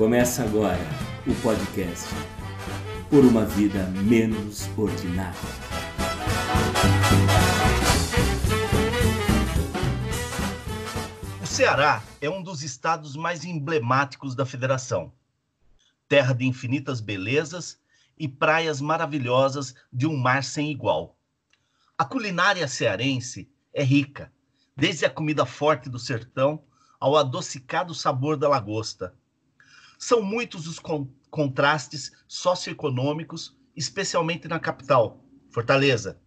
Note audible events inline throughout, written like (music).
Começa agora o podcast Por uma Vida Menos Ordinária. O Ceará é um dos estados mais emblemáticos da federação. Terra de infinitas belezas e praias maravilhosas de um mar sem igual. A culinária cearense é rica, desde a comida forte do sertão ao adocicado sabor da lagosta são muitos os con contrastes socioeconômicos, especialmente na capital, Fortaleza.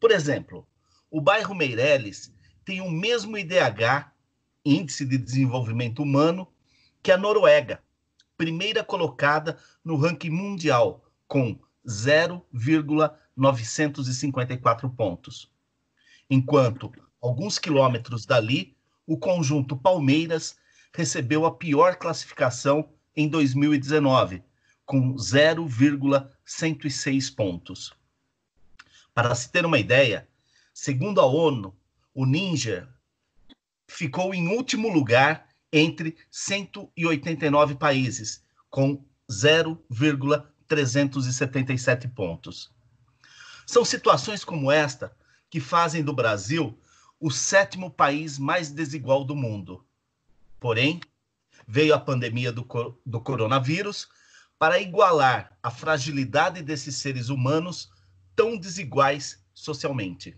Por exemplo, o bairro Meireles tem o mesmo IDH, Índice de Desenvolvimento Humano, que a Noruega, primeira colocada no ranking mundial, com 0,954 pontos. Enquanto, alguns quilômetros dali, o conjunto Palmeiras recebeu a pior classificação em 2019, com 0,106 pontos. Para se ter uma ideia, segundo a ONU, o Níger ficou em último lugar entre 189 países, com 0,377 pontos. São situações como esta que fazem do Brasil o sétimo país mais desigual do mundo. Porém, veio a pandemia do, do coronavírus para igualar a fragilidade desses seres humanos tão desiguais socialmente.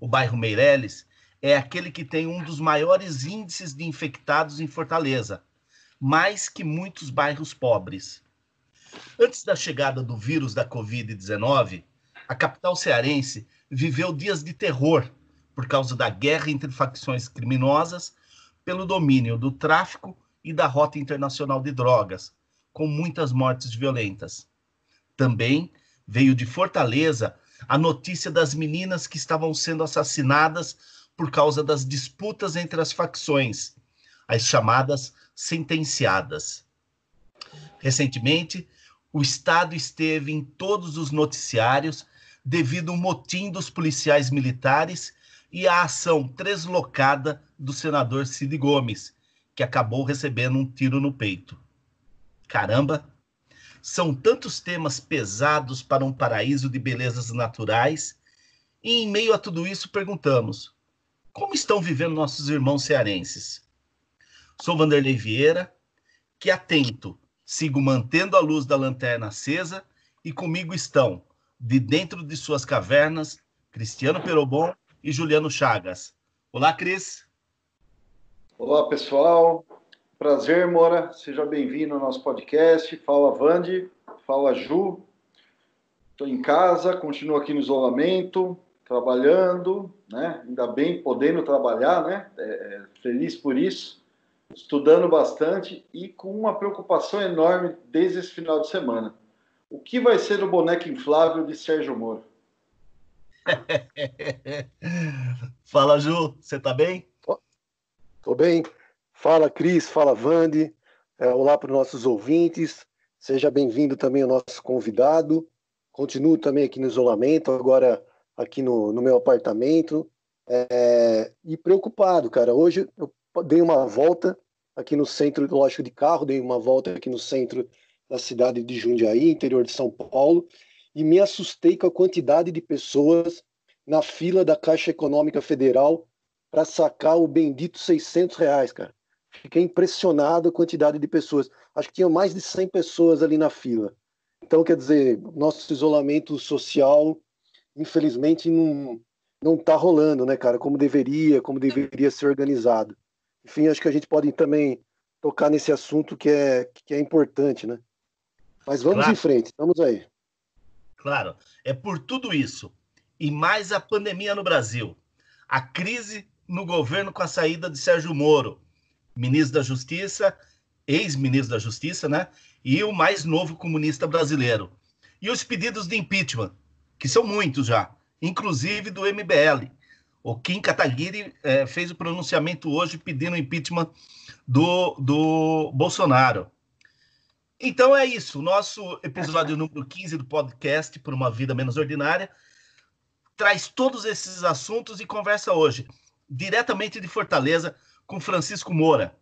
O bairro Meireles é aquele que tem um dos maiores índices de infectados em Fortaleza, mais que muitos bairros pobres. Antes da chegada do vírus da Covid-19, a capital cearense viveu dias de terror por causa da guerra entre facções criminosas pelo domínio do tráfico e da rota internacional de drogas, com muitas mortes violentas. Também veio de Fortaleza a notícia das meninas que estavam sendo assassinadas por causa das disputas entre as facções, as chamadas sentenciadas. Recentemente, o Estado esteve em todos os noticiários devido ao motim dos policiais militares e à ação deslocada do senador Cid Gomes, que acabou recebendo um tiro no peito. Caramba! São tantos temas pesados para um paraíso de belezas naturais, e em meio a tudo isso perguntamos: como estão vivendo nossos irmãos cearenses? Sou Vanderlei Vieira, que atento, sigo mantendo a luz da lanterna acesa e comigo estão, de dentro de suas cavernas, Cristiano Perobon e Juliano Chagas. Olá, Cris. Olá, pessoal. Prazer, Mora. Seja bem-vindo ao nosso podcast. Fala, Vande. Fala, Ju. Estou em casa, continuo aqui no isolamento, trabalhando, né? Ainda bem podendo trabalhar, né? É, é, feliz por isso. Estudando bastante e com uma preocupação enorme desde esse final de semana. O que vai ser o boneco inflável de Sérgio Moro? (laughs) Fala, Ju. Você tá bem? Tô bem. Fala, Cris. Fala, Vande. É, olá para os nossos ouvintes. Seja bem-vindo também ao nosso convidado. Continuo também aqui no isolamento, agora aqui no, no meu apartamento. É, e preocupado, cara. Hoje eu dei uma volta aqui no centro, lógico, de carro, dei uma volta aqui no centro da cidade de Jundiaí, interior de São Paulo, e me assustei com a quantidade de pessoas na fila da Caixa Econômica Federal para sacar o bendito 600 reais, cara. Fiquei impressionado a quantidade de pessoas. Acho que tinha mais de 100 pessoas ali na fila. Então, quer dizer, nosso isolamento social, infelizmente, não não está rolando, né, cara? Como deveria, como deveria ser organizado. Enfim, acho que a gente pode também tocar nesse assunto que é que é importante, né? Mas vamos claro. em frente, vamos aí. Claro, é por tudo isso e mais a pandemia no Brasil, a crise no governo com a saída de Sérgio Moro, ministro da Justiça, ex-ministro da Justiça, né? E o mais novo comunista brasileiro. E os pedidos de impeachment, que são muitos já, inclusive do MBL. O Kim Kataguiri é, fez o pronunciamento hoje pedindo impeachment do, do Bolsonaro. Então é isso. Nosso episódio número 15 do podcast Por uma Vida Menos Ordinária traz todos esses assuntos e conversa hoje diretamente de Fortaleza com Francisco Moura.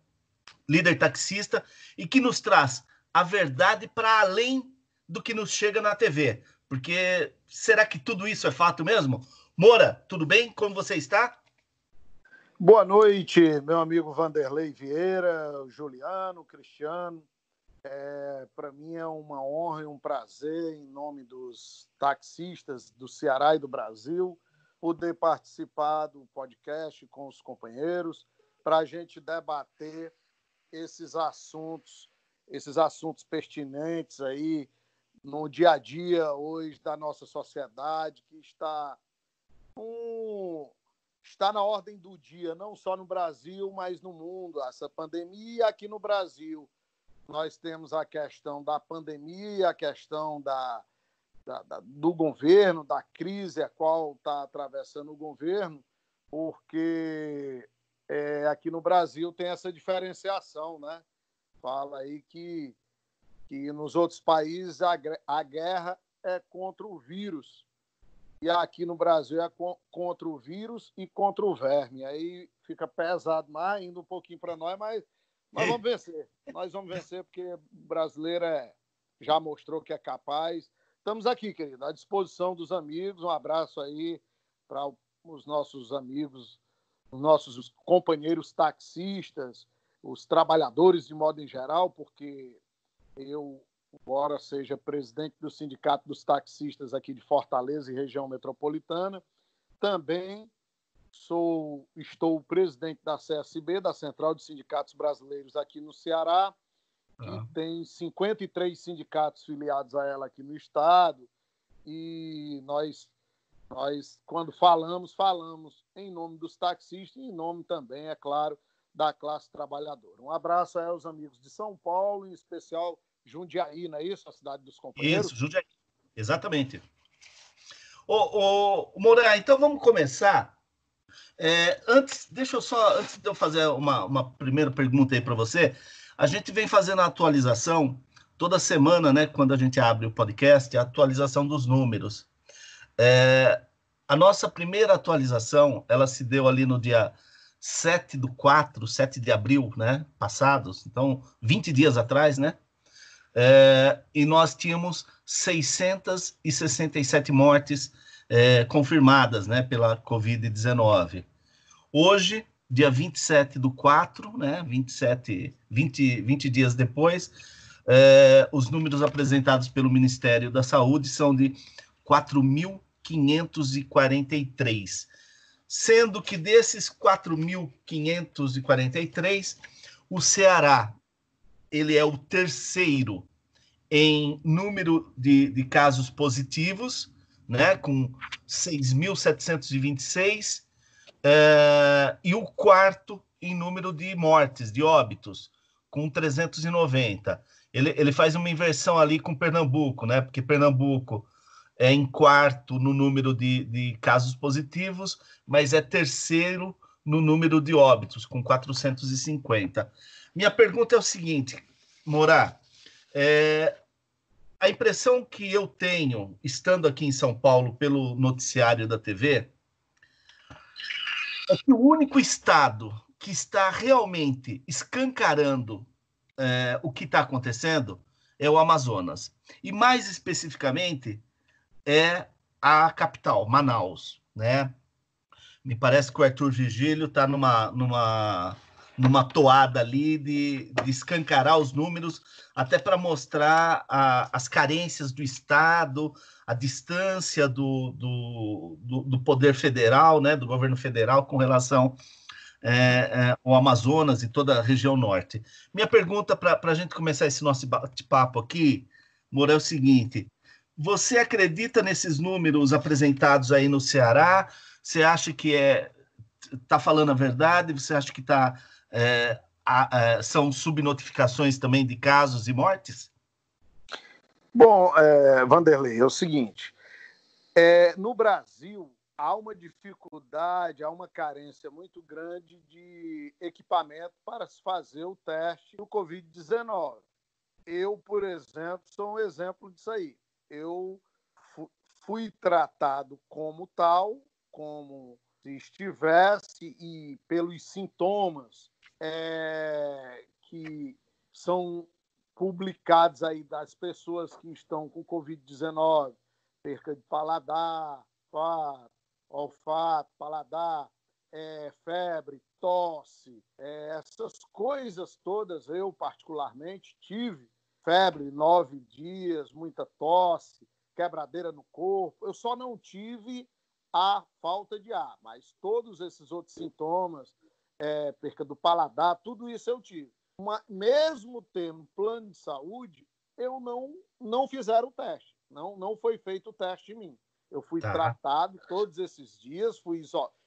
líder taxista, e que nos traz a verdade para além do que nos chega na TV. Porque será que tudo isso é fato mesmo? Moura, tudo bem? Como você está? Boa noite, meu amigo Vanderlei Vieira, Juliano, Cristiano. É, Para mim é uma honra e um prazer, em nome dos taxistas do Ceará e do Brasil, poder participar do podcast com os companheiros para a gente debater esses assuntos, esses assuntos pertinentes aí no dia a dia hoje da nossa sociedade que está um, está na ordem do dia, não só no Brasil, mas no mundo. Essa pandemia aqui no Brasil, nós temos a questão da pandemia, a questão da, da, da do governo, da crise a qual está atravessando o governo, porque é, aqui no Brasil tem essa diferenciação, né? Fala aí que, que nos outros países a, a guerra é contra o vírus e aqui no Brasil é contra o vírus e contra o verme. Aí fica pesado mais, indo um pouquinho para nós, mas nós vamos vencer. Nós vamos vencer porque o brasileiro é, já mostrou que é capaz. Estamos aqui, querido, à disposição dos amigos. Um abraço aí para os nossos amigos, os nossos companheiros taxistas, os trabalhadores de modo em geral, porque eu embora seja presidente do Sindicato dos Taxistas aqui de Fortaleza e região metropolitana, também sou estou presidente da CSB, da Central de Sindicatos Brasileiros aqui no Ceará, que tem 53 sindicatos filiados a ela aqui no estado, e nós nós quando falamos, falamos em nome dos taxistas e em nome também, é claro, da classe trabalhadora. Um abraço aos amigos de São Paulo, em especial Jundiaí, não é isso? A cidade dos companheiros? Isso, Jundiaí. Exatamente. Ô, ô, Moura, então vamos começar. É, antes, deixa eu só, antes de eu fazer uma, uma primeira pergunta aí para você, a gente vem fazendo a atualização toda semana, né, quando a gente abre o podcast, a atualização dos números. É, a nossa primeira atualização, ela se deu ali no dia 7 do 4, 7 de abril, né, passados, então 20 dias atrás, né, é, e nós tínhamos 667 mortes é, confirmadas né, pela Covid-19. Hoje, dia 27 do 4, né, 27, 20, 20 dias depois, é, os números apresentados pelo Ministério da Saúde são de 4.543, sendo que desses 4.543, o Ceará ele é o terceiro em número de, de casos positivos, né, com 6.726, é, e o quarto em número de mortes, de óbitos, com 390. Ele, ele faz uma inversão ali com Pernambuco, né, porque Pernambuco é em quarto no número de, de casos positivos, mas é terceiro no número de óbitos, com 450. Minha pergunta é o seguinte, Morá, é, a impressão que eu tenho, estando aqui em São Paulo pelo noticiário da TV, que o único estado que está realmente escancarando é, o que está acontecendo é o Amazonas. E mais especificamente é a capital, Manaus. Né? Me parece que o Arthur Vigílio está numa, numa numa toada ali de, de escancarar os números, até para mostrar a, as carências do Estado, a distância do, do, do, do, poder federal, né, do governo federal com relação é, é, ao Amazonas e toda a região norte. Minha pergunta para a gente começar esse nosso bate-papo aqui, Moura, é o seguinte: você acredita nesses números apresentados aí no Ceará? Você acha que é está falando a verdade? Você acha que está é, a, a, são subnotificações também de casos e mortes? Bom, é, Vanderlei, é o seguinte: é, no Brasil há uma dificuldade, há uma carência muito grande de equipamento para se fazer o teste do Covid-19. Eu, por exemplo, sou um exemplo disso aí. Eu fui tratado como tal, como se estivesse e pelos sintomas é, que são publicados aí das pessoas que estão com Covid-19, perca de paladar, olfato, paladar, é, febre, tosse, é, essas coisas todas, eu particularmente tive febre nove dias, muita tosse, quebradeira no corpo. Eu só não tive a falta de ar, mas todos esses outros sintomas, é, perca do paladar, tudo isso eu tive. Uma, mesmo tendo plano de saúde, eu não não fizeram o teste, não não foi feito o teste em mim. Eu fui tá. tratado todos esses dias, fui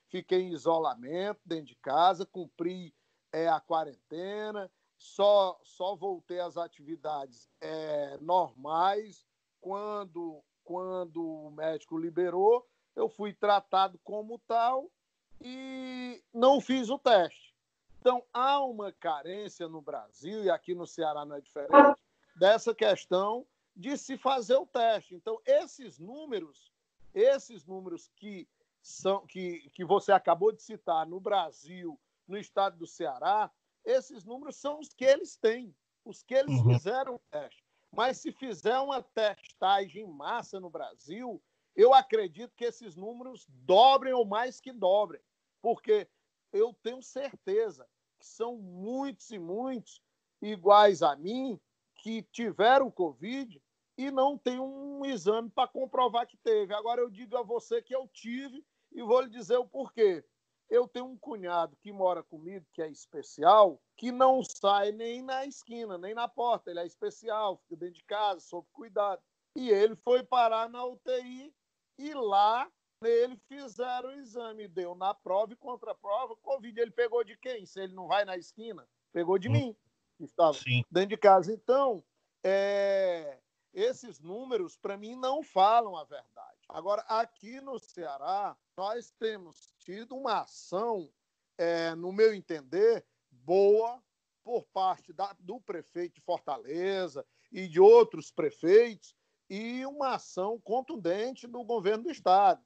fiquei em isolamento dentro de casa, cumpri é, a quarentena, só, só voltei às atividades é, normais quando, quando o médico liberou. Eu fui tratado como tal e não fiz o teste. Então, há uma carência no Brasil, e aqui no Ceará não é diferente, dessa questão de se fazer o teste. Então, esses números, esses números que são que, que você acabou de citar no Brasil, no estado do Ceará, esses números são os que eles têm, os que eles uhum. fizeram o teste. Mas se fizer uma testagem em massa no Brasil, eu acredito que esses números dobrem ou mais que dobrem, porque eu tenho certeza que são muitos e muitos iguais a mim que tiveram Covid e não tem um exame para comprovar que teve. Agora eu digo a você que eu tive e vou lhe dizer o porquê. Eu tenho um cunhado que mora comigo, que é especial, que não sai nem na esquina, nem na porta. Ele é especial, fica dentro de casa, sob cuidado. E ele foi parar na UTI e lá ele fizeram o exame, deu na prova e contra a prova, Covid. Ele pegou de quem? Se ele não vai na esquina, pegou de hum. mim, que estava Sim. dentro de casa. Então, é, esses números, para mim, não falam a verdade. Agora, aqui no Ceará, nós temos tido uma ação, é, no meu entender, boa por parte da, do prefeito de Fortaleza e de outros prefeitos, e uma ação contundente do governo do estado.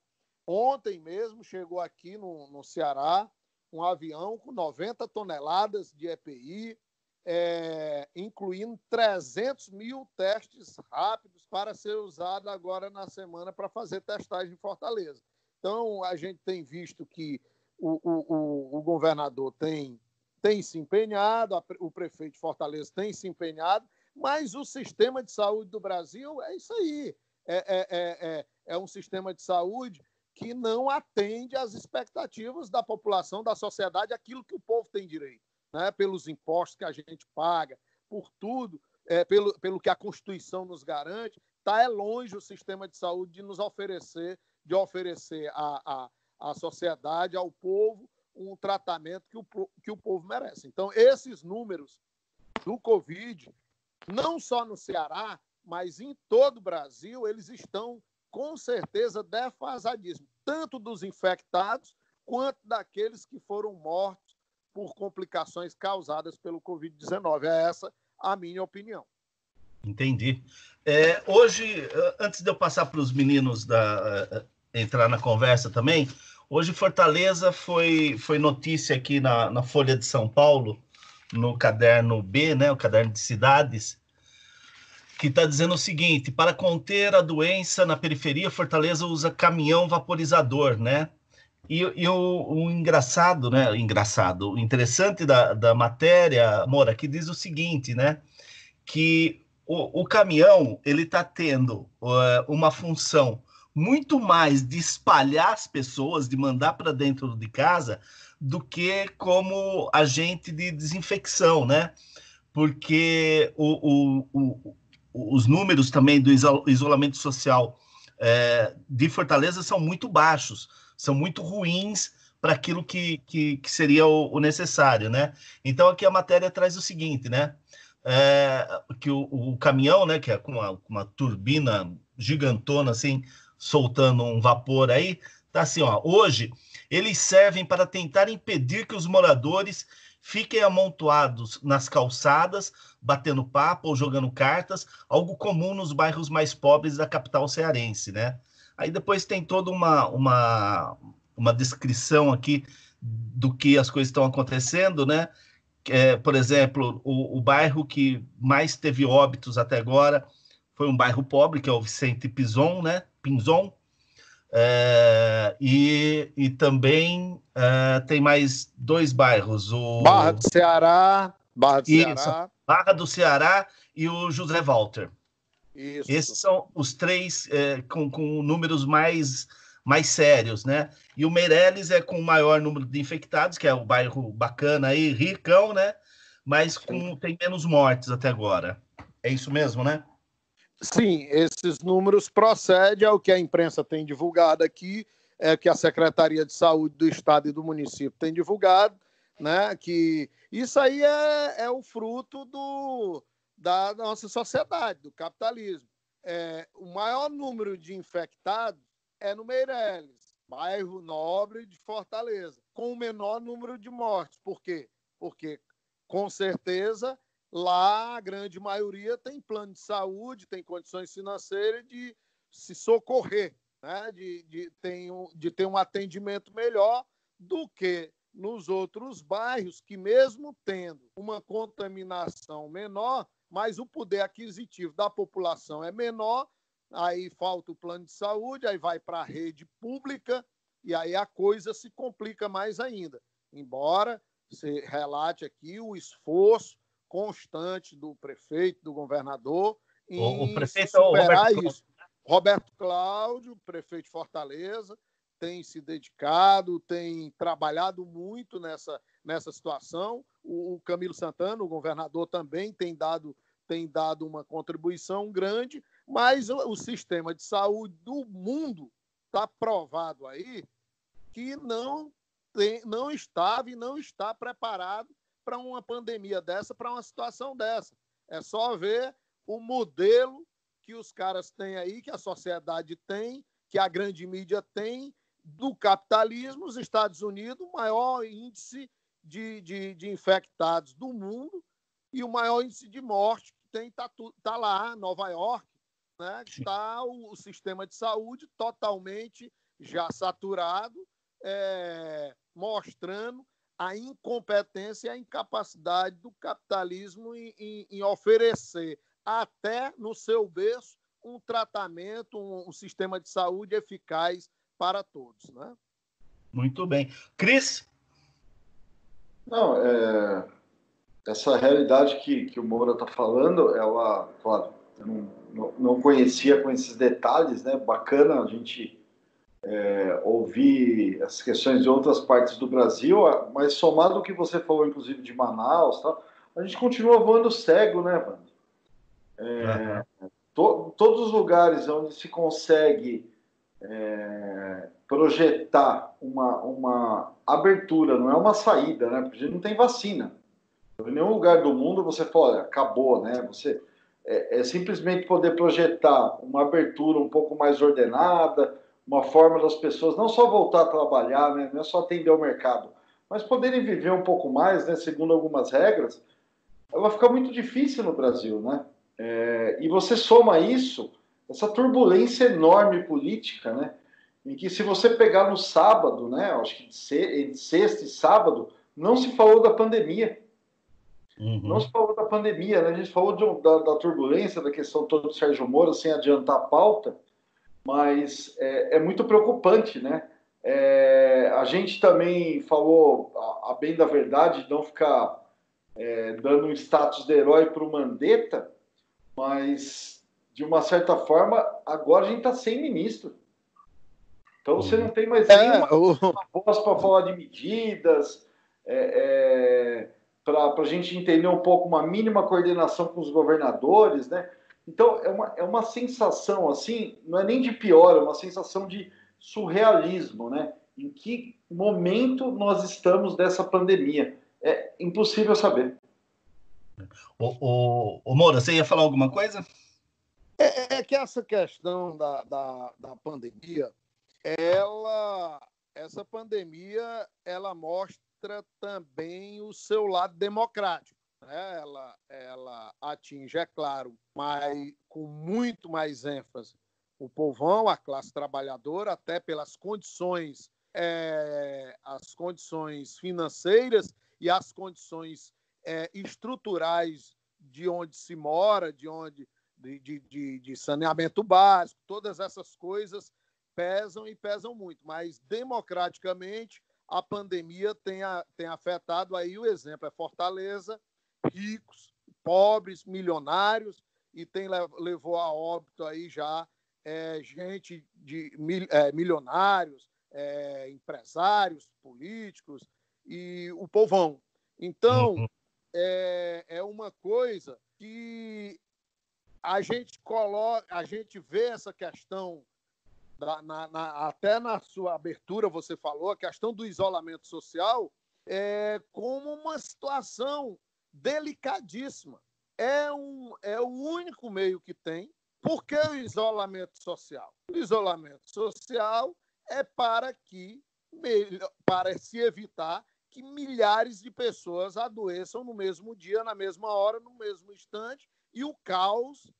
Ontem mesmo chegou aqui no, no Ceará um avião com 90 toneladas de EPI, é, incluindo 300 mil testes rápidos para ser usado agora na semana para fazer testagem em Fortaleza. Então, a gente tem visto que o, o, o, governador tem, tem se empenhado, a, o prefeito de Fortaleza tem se empenhado, mas o sistema de saúde do Brasil é isso aí. É, é, é, é, é um sistema de saúde que não atende às expectativas da população, da sociedade, aquilo que o povo tem direito né, pelos impostos que a gente paga, por tudo, é, pelo, pelo que a Constituição nos garante, está é longe o sistema de saúde de nos oferecer, de oferecer à, à, à sociedade, ao povo, um tratamento que o, que o povo merece. Então, esses números do Covid, não só no Ceará, mas em todo o Brasil, eles estão com certeza defasadíssimos, tanto dos infectados quanto daqueles que foram mortos por complicações causadas pelo Covid-19. É essa a minha opinião. Entendi. É, hoje, antes de eu passar para os meninos da, entrar na conversa também, hoje Fortaleza foi, foi notícia aqui na, na Folha de São Paulo, no caderno B, né, o caderno de cidades, que está dizendo o seguinte: para conter a doença na periferia, Fortaleza usa caminhão vaporizador, né? E, e o, o, engraçado, né? Engraçado, o interessante da, da matéria, Mora, que diz o seguinte, né? Que o, o caminhão ele está tendo uh, uma função muito mais de espalhar as pessoas, de mandar para dentro de casa, do que como agente de desinfecção, né? Porque o, o, o os números também do isolamento social é, de Fortaleza são muito baixos são muito ruins para aquilo que, que, que seria o, o, necessário, né? Então aqui a matéria traz o seguinte, né? É, que o, o, caminhão, né, que é com uma, uma, turbina gigantona assim, soltando um vapor aí, tá assim, ó. Hoje eles servem para tentar impedir que os moradores fiquem amontoados nas calçadas, batendo papo ou jogando cartas, algo comum nos bairros mais pobres da capital cearense, né? Aí depois tem toda uma, uma, uma descrição aqui do que as coisas estão acontecendo, né? É, por exemplo, o, o, bairro que mais teve óbitos até agora foi um bairro pobre, que é o Vicente Pinzon, né? Pinzon. É, e, e também é, tem mais dois bairros. O... Barra do Ceará, Barra do Isso, Ceará. Barra do Ceará e o José Walter. Isso. Esses são os três é, com, com números mais mais sérios, né? E o Meireles é com o maior número de infectados, que é o bairro bacana aí, ricão, né? Mas com, tem menos mortes até agora. É isso mesmo, né? Sim, esses números procedem ao que a imprensa tem divulgado aqui, é que a Secretaria de Saúde do Estado e do município tem divulgado, né? Que isso aí é, é o fruto do, da nossa sociedade, do capitalismo. É, o maior número de infectados é no Meireles, bairro nobre de Fortaleza, com o menor número de mortes. Por quê? Porque, com certeza, lá a grande maioria tem plano de saúde, tem condições financeiras de se socorrer, né? de, de, tem, de ter um atendimento melhor do que nos outros bairros que, mesmo tendo uma contaminação menor, mas o poder aquisitivo da população é menor aí falta o plano de saúde, aí vai para a rede pública e aí a coisa se complica mais ainda. Embora se relate aqui o esforço constante do prefeito, do governador em o, o prefeito é superar Roberto isso. Roberto Cláudio, prefeito de Fortaleza, tem se dedicado, tem trabalhado muito nessa, nessa situação. O, o Camilo Santana, o governador, também tem dado, tem dado uma contribuição grande mas o sistema de saúde do mundo está provado aí que não, tem, não estava e não está preparado para uma pandemia dessa, para uma situação dessa. É só ver o modelo que os caras têm aí, que a sociedade tem, que a grande mídia tem, do capitalismo, os Estados Unidos, o maior índice de, de, de infectados do mundo e o maior índice de morte que tem está tá lá, Nova York, né, está o, o, sistema de saúde totalmente já saturado, é, mostrando a incompetência e a incapacidade do capitalismo em, em, em, oferecer, até no seu berço, um tratamento, um, um, sistema de saúde eficaz para todos. Né? Muito bem. Cris? Não, é, essa realidade que, que o Moura está falando, ela, claro, eu não, não, conhecia com esses detalhes, né? Bacana a gente é, ouvir as questões de outras partes do Brasil, mas somado ao que você falou, inclusive de Manaus, tal, a gente continua voando cego, né, Wanda? É, uhum. to, todos os lugares onde se consegue é, projetar uma, uma abertura, não é uma saída, né? Porque a gente não tem vacina. Em nenhum lugar do mundo você fala, olha, acabou, né? Você é, é simplesmente poder projetar uma abertura um pouco mais ordenada, uma forma das pessoas não só voltar a trabalhar, né, não é só atender o mercado, mas poderem viver um pouco mais, né, segundo algumas regras, ela fica muito difícil no Brasil, né? É, e você soma isso, essa turbulência enorme política, né? Em que se você pegar no sábado, né? Acho que de sexta e sábado, não se falou da pandemia. Uhum. Não se falou da pandemia, né? a gente falou de, da, da, turbulência, da questão toda do Sérgio Moro, sem adiantar a pauta, mas é, é muito preocupante, né? É, a gente também falou, a, a, bem da verdade, não ficar é, dando um status de herói para o Mandetta, mas, de uma certa forma, agora a gente está sem ministro. Então você não tem mais é, nenhuma voz para falar de medidas. É, é para a gente entender um pouco uma mínima coordenação com os governadores, né? Então é uma, é uma sensação assim, não é nem de pior, é uma sensação de surrealismo, né? Em que momento nós estamos dessa pandemia? É impossível saber. O, o, o Moura, você ia falar alguma coisa? É, é que essa questão da, da, da pandemia, ela, essa pandemia, ela mostra mostra também o seu lado democrático. Né? Ela, ela atinge, é claro, mas com muito mais ênfase o povão, a classe trabalhadora, até pelas condições, é, as condições financeiras e as condições é, estruturais de onde se mora, de onde de, de, de, saneamento básico, todas essas coisas pesam e pesam muito, mas democraticamente a pandemia tem, a, tem afetado aí o exemplo é Fortaleza, ricos, pobres, milionários e tem levou a óbito aí já é, gente de é, milionários, é, empresários, políticos e o povão. Então uhum. é, é uma coisa que a gente coloca, a gente vê essa questão da, na, na, até na sua abertura você falou a questão do isolamento social é como uma situação delicadíssima. É, um, é o único meio que tem. Por que o isolamento social? O isolamento social é para que para se evitar que milhares de pessoas adoeçam no mesmo dia, na mesma hora, no mesmo instante, e o caos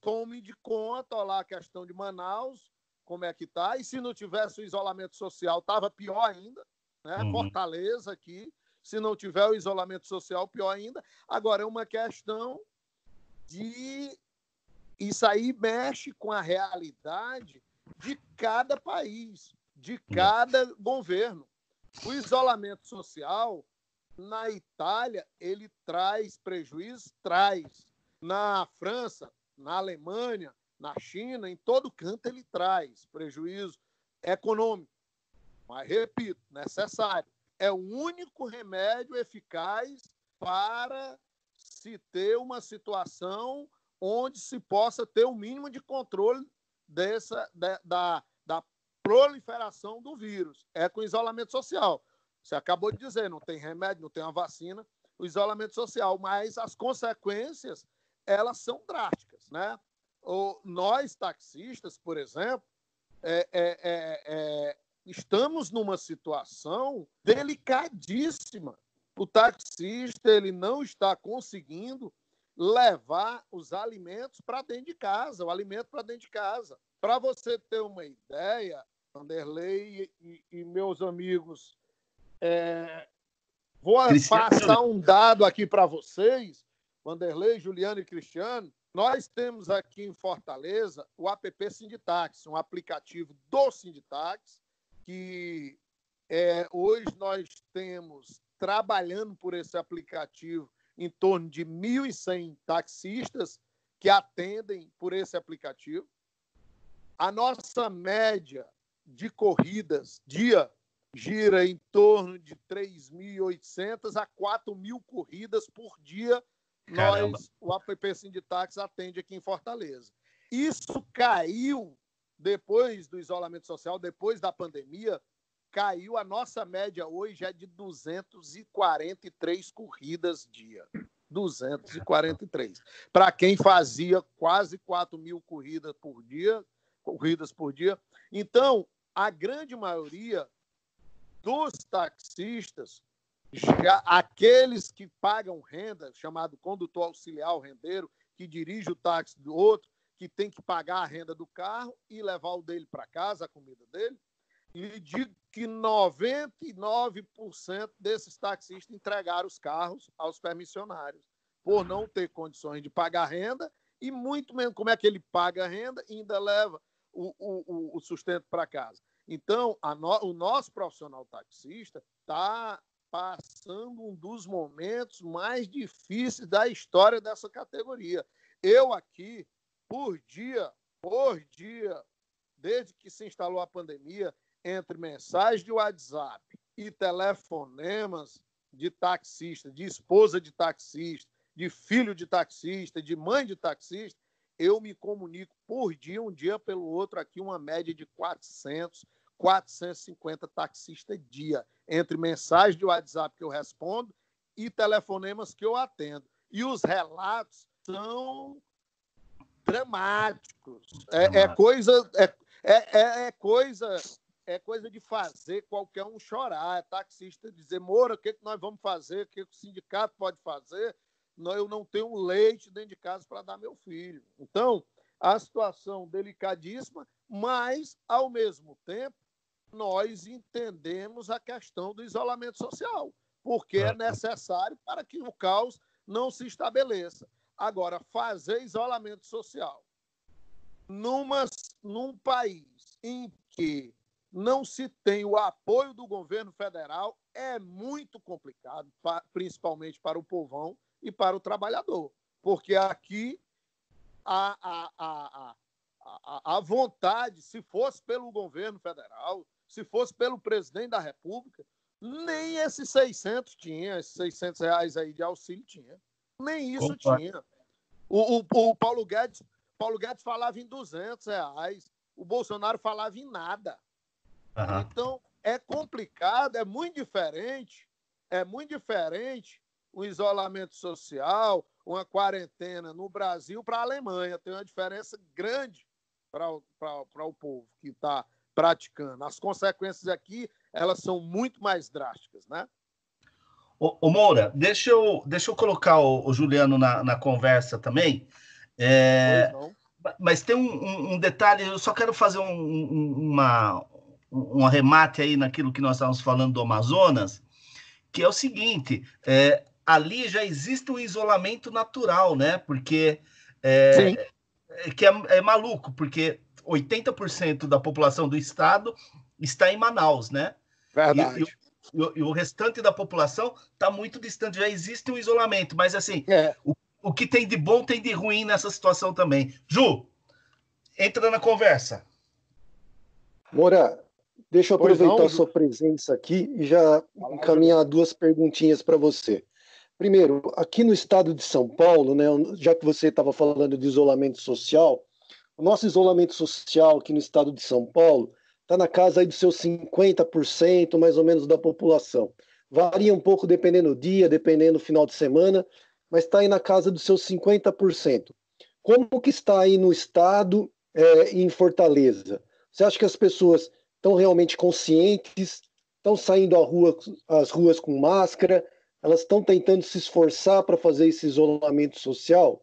tome de conta, olha lá a questão de Manaus, como é que está, e se não tivesse o isolamento social, estava pior ainda, né? Uhum. Fortaleza aqui, se não tiver o isolamento social, pior ainda. Agora, é uma questão de. Isso aí mexe com a realidade de cada país, de cada governo. O isolamento social, na Itália, ele traz prejuízo? Traz. Na França, na Alemanha, na China, em todo canto ele traz prejuízo econômico. Mas, repito, necessário é o único remédio eficaz para se ter uma situação onde se possa ter o mínimo de controle dessa, da, da, da proliferação do vírus. É com isolamento social. Você acabou de dizer, não tem remédio, não tem uma vacina, o isolamento social, mas as consequências elas são drásticas, né? O, nós taxistas, por exemplo, é, é, é, é estamos numa situação delicadíssima. O taxista ele não está conseguindo levar os alimentos para dentro de casa, o alimento para dentro de casa. Para você ter uma ideia, Vanderlei e, e meus amigos, é, vou Cristiano. passar um dado aqui para vocês, Vanderlei, Juliano e Cristiano. Nós temos aqui em Fortaleza o app Sinditax, um aplicativo do Sinditax, que é, hoje nós temos, trabalhando por esse aplicativo, em torno de 1.100 taxistas que atendem por esse aplicativo. A nossa média de corridas dia gira em torno de 3.800 a 4.000 corridas por dia. Caramba. Nós, o app Sinditax atende aqui em Fortaleza. Isso caiu depois do isolamento social, depois da pandemia, caiu a nossa média hoje é de 243 corridas dia. 243. Para quem fazia quase 4 mil corridas por dia, corridas por dia. Então, a grande maioria dos taxistas, já aqueles que pagam renda, chamado condutor auxiliar, rendeiro, que dirige o táxi do outro, que tem que pagar a renda do carro e levar o dele para casa, a comida dele, e digo que 99% desses taxistas entregaram os carros aos permissionários, por não ter condições de pagar renda, e muito menos como é que ele paga a renda e ainda leva o, o, o sustento para casa. Então, no, o nosso profissional taxista está passando um dos momentos mais difíceis da história dessa categoria. Eu aqui por dia, por dia, desde que se instalou a pandemia, entre mensagens de WhatsApp e telefonemas de taxista, de esposa de taxista, de filho de taxista, de mãe de taxista, eu me comunico por dia, um dia pelo outro, aqui uma média de 400, 450 taxistas dia, entre mensagens de WhatsApp que eu respondo e telefonemas que eu atendo. E os relatos são dramáticos. É, é coisa. É, é, é, é, coisa. É coisa de fazer qualquer um chorar. É taxista dizer, Moura, o que, que nós vamos fazer? O que, que o sindicato pode fazer? Eu não tenho leite dentro de casa para dar meu filho. Então, a situação delicadíssima, mas, ao mesmo tempo, nós entendemos a questão do isolamento social. porque é necessário para que o caos não se estabeleça. Agora, fazer isolamento social numa, num país em que não se tem o apoio do governo federal é muito complicado, principalmente para o povão e para o trabalhador, porque aqui a, a, a, a, vontade, se fosse pelo governo federal, se fosse pelo presidente da República, nem esses 600 tinha, esses 600 reais aí de auxílio tinha. Nem isso Opa. tinha. O, o, o, Paulo Guedes, Paulo Guedes falava em 200 reais. O Bolsonaro falava em nada. Uhum. Então, é complicado, é muito diferente. É muito diferente o isolamento social, uma quarentena no Brasil para a Alemanha. Tem uma diferença grande para o povo que está praticando. As consequências aqui elas são muito mais drásticas, né? Ô, ô Moura, deixa eu, deixa eu colocar o, o Juliano na, na conversa também. É, mas tem um, um, um, detalhe, eu só quero fazer um, uma, um arremate aí naquilo que nós estávamos falando do Amazonas, que é o seguinte: é, ali já existe um isolamento natural, né? Porque é, é que é, é, maluco, porque 80% da população do estado está em Manaus, né? Verdade. E, o restante da população está muito distante, já existe um isolamento, mas assim, é. o, o que tem de bom tem de ruim nessa situação também. Ju, entra na conversa. Moura, deixa eu aproveitar não, a sua presença aqui e já encaminhar duas perguntinhas para você. Primeiro, aqui no estado de São Paulo, né, já que você estava falando de isolamento social, o nosso isolamento social aqui no estado de São Paulo está na casa aí dos seus 50% mais ou menos da população. Varia um pouco dependendo do dia, dependendo do final de semana, mas está aí na casa dos seus 50%. Como que está aí no estado é, em Fortaleza? Você acha que as pessoas estão realmente conscientes, estão saindo rua, às ruas com máscara, elas estão tentando se esforçar para fazer esse isolamento social?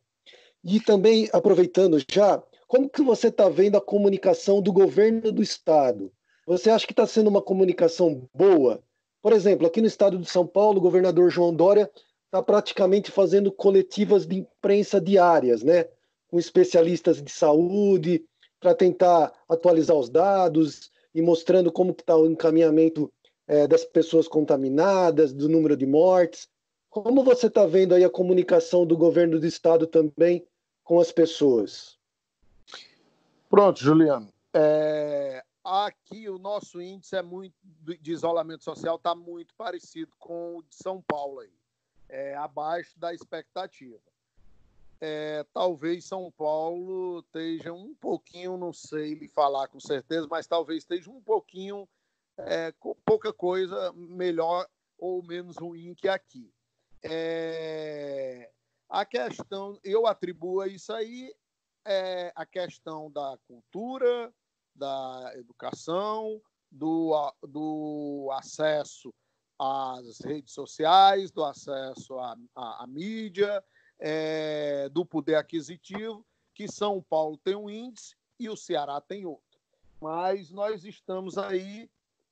E também, aproveitando já, como que você está vendo a comunicação do governo do estado? Você acha que está sendo uma comunicação boa? Por exemplo, aqui no estado de São Paulo, o governador João Dória está praticamente fazendo coletivas de imprensa diárias, né? Com especialistas de saúde, para tentar atualizar os dados e mostrando como está o encaminhamento é, das pessoas contaminadas, do número de mortes. Como você está vendo aí a comunicação do governo do estado também com as pessoas? Pronto, Juliano. É, aqui o nosso índice é muito de isolamento social está muito parecido com o de São Paulo aí, é, abaixo da expectativa. É, talvez São Paulo esteja um pouquinho, não sei lhe falar com certeza, mas talvez esteja um pouquinho, é, com pouca coisa melhor ou menos ruim que aqui. É, a questão, eu atribuo isso aí é a questão da cultura, da educação, do, do acesso às redes sociais, do acesso à, à, à mídia, é, do poder aquisitivo, que São Paulo tem um índice e o Ceará tem outro. Mas nós estamos aí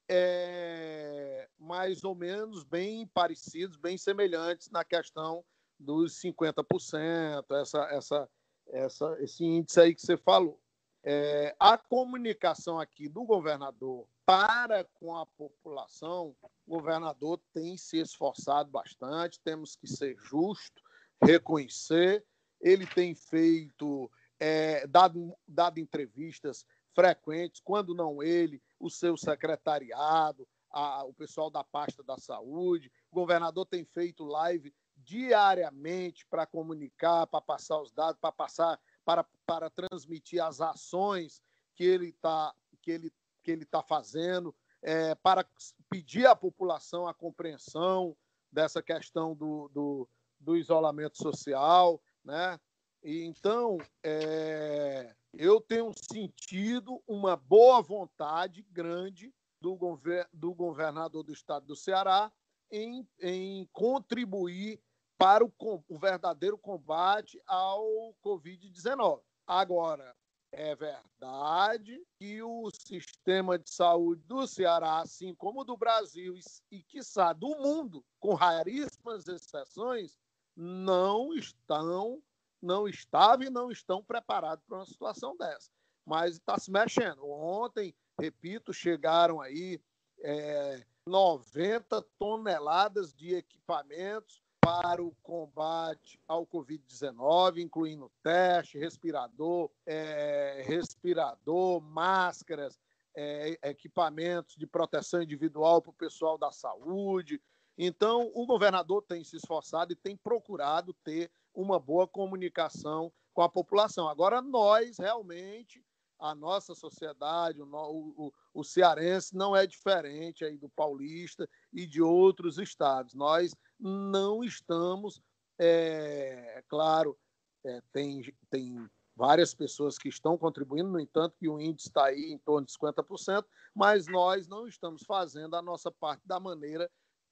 é, mais ou menos bem parecidos, bem semelhantes na questão dos 50%, essa, essa, essa, esse índice aí que você falou. É, a comunicação aqui do governador para com a população, o governador tem se esforçado bastante, temos que ser justo, reconhecer. Ele tem feito, é, dado, dado entrevistas frequentes, quando não ele, o seu secretariado, a, o pessoal da pasta da saúde. O governador tem feito live diariamente para comunicar, para passar os dados, para passar, para, para transmitir as ações que ele está que ele, que ele tá fazendo, é, para pedir à população a compreensão dessa questão do, do, do isolamento social, né? E, então, é, eu tenho sentido uma boa vontade grande do, gover do governador do estado do Ceará em, em contribuir para o, o verdadeiro combate ao Covid-19. Agora, É verdade que o sistema de saúde do Ceará, assim como do Brasil e, quiçá, do mundo, com raríssimas exceções, não estão, não estavam e não estão preparados para uma situação dessa. Mas está se mexendo. Ontem, repito, chegaram aí é, 90 toneladas de equipamentos para o combate ao Covid-19, incluindo teste, respirador, é, respirador, máscaras, é, equipamentos de proteção individual para o pessoal da saúde. Então, o governador tem se esforçado e tem procurado ter uma boa comunicação com a população. Agora, nós realmente a nossa sociedade, o, o, o, cearense não é diferente aí do paulista e de outros estados. Nós não estamos, é, é claro, é, tem, tem várias pessoas que estão contribuindo, no entanto, que o índice está aí em torno de 50%, mas nós não estamos fazendo a nossa parte da maneira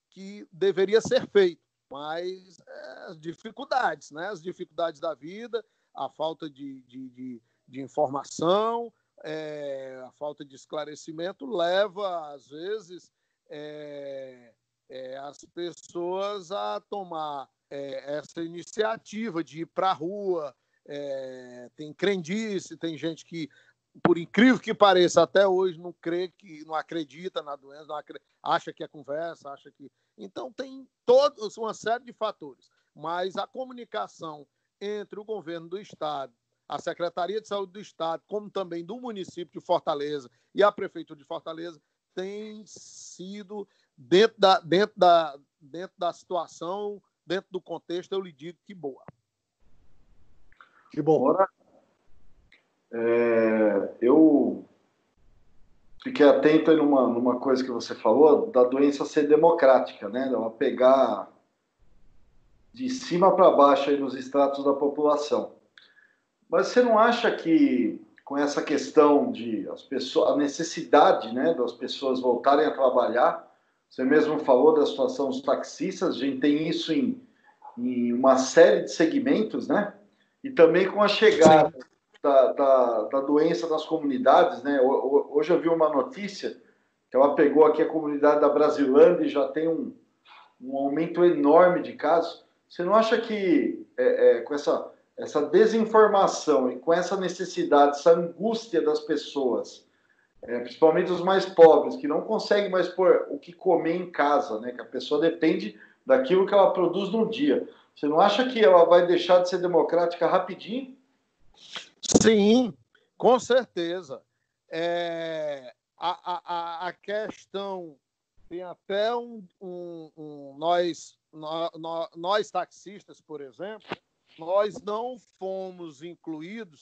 que deveria ser feito. Mas é, as dificuldades, né? as dificuldades da vida, a falta de, de, de de informação, é, a falta de esclarecimento leva, às vezes, é, é, as pessoas a tomar é, essa iniciativa de ir para a rua. É, tem crendice, tem gente que, por incrível que pareça, até hoje não crê que não acredita na doença, acredita, acha que é conversa, acha que. Então tem todos uma série de fatores, mas a comunicação entre o governo do estado a Secretaria de Saúde do Estado, como também do município de Fortaleza e a Prefeitura de Fortaleza, tem sido, dentro da, dentro da, dentro da situação, dentro do contexto, eu lhe digo que boa. Que bom. Agora, é, eu fiquei atento numa, numa coisa que você falou, da doença ser democrática, né? Ela pegar de cima para baixo aí nos estratos da população. Mas você não acha que com essa questão de as pessoas, a necessidade né, das pessoas voltarem a trabalhar, você mesmo falou da situação dos taxistas, a gente tem isso em, em uma série de segmentos, né? E também com a chegada da, da, da, doença nas comunidades, né? Hoje eu vi uma notícia que ela pegou aqui a comunidade da Brasilândia e já tem um, um aumento enorme de casos. Você não acha que é, é, com essa essa desinformação e com essa necessidade, essa angústia das pessoas, é, principalmente os mais pobres, que não conseguem mais pôr o que comer em casa, né? Que a pessoa depende daquilo que ela produz no dia. Você não acha que ela vai deixar de ser democrática rapidinho? Sim, com certeza. É, a, a, a questão tem até um, um, um nós, nós, nós taxistas, por exemplo, nós não fomos incluídos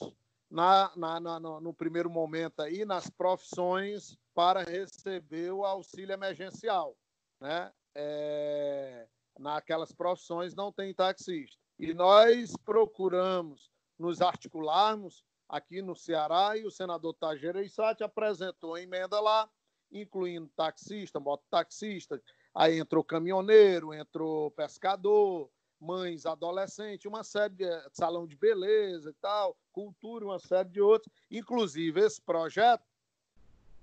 na, na, na, no primeiro momento aí nas profissões para receber o auxílio emergencial, né? É, naquelas profissões não tem taxista. E nós procuramos nos articularmos aqui no Ceará e o senador Tajeira Issati apresentou a emenda lá, incluindo taxista, mototaxista, aí entrou caminhoneiro, entrou pescador, mães adolescentes, uma série de eh, salão de beleza e tal, cultura, uma série de outros. Inclusive, esse projeto,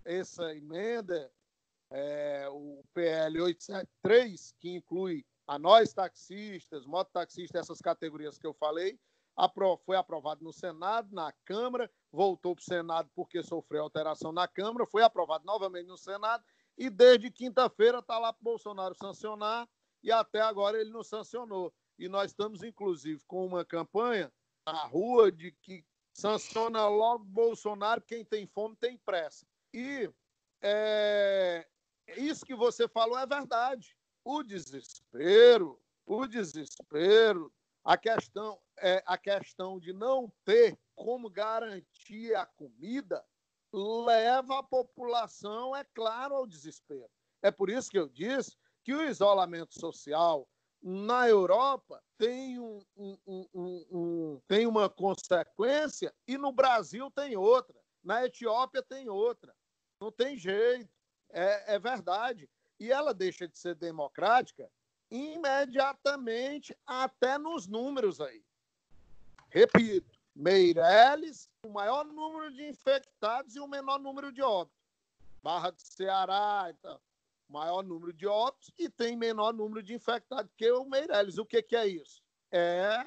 essa emenda, é, o PL 873, que inclui a nós taxistas, mototaxistas, essas categorias que eu falei, foi aprovado no Senado, na Câmara, voltou para o Senado porque sofreu alteração na Câmara, foi aprovado novamente no Senado, e desde quinta-feira está lá para Bolsonaro sancionar, e até agora ele não sancionou. E nós estamos, inclusive, com uma campanha na rua de que sanciona logo Bolsonaro, quem tem fome tem pressa. E é, isso que você falou é verdade. O desespero, o desespero, a questão é a questão de não ter como garantir a comida leva a população, é claro, ao desespero. É por isso que eu disse que o isolamento social, na Europa tem, um, um, um, tem uma consequência e no Brasil tem outra. Na Etiópia tem outra. Não tem jeito. É, é verdade. E ela deixa de ser democrática imediatamente, até nos números aí. Repito, Meireles, o maior número de infectados e o menor número de óbitos. Barra do Ceará, então, maior número de óbitos e tem menor número de infectados que o Meireles. O que, que é isso? É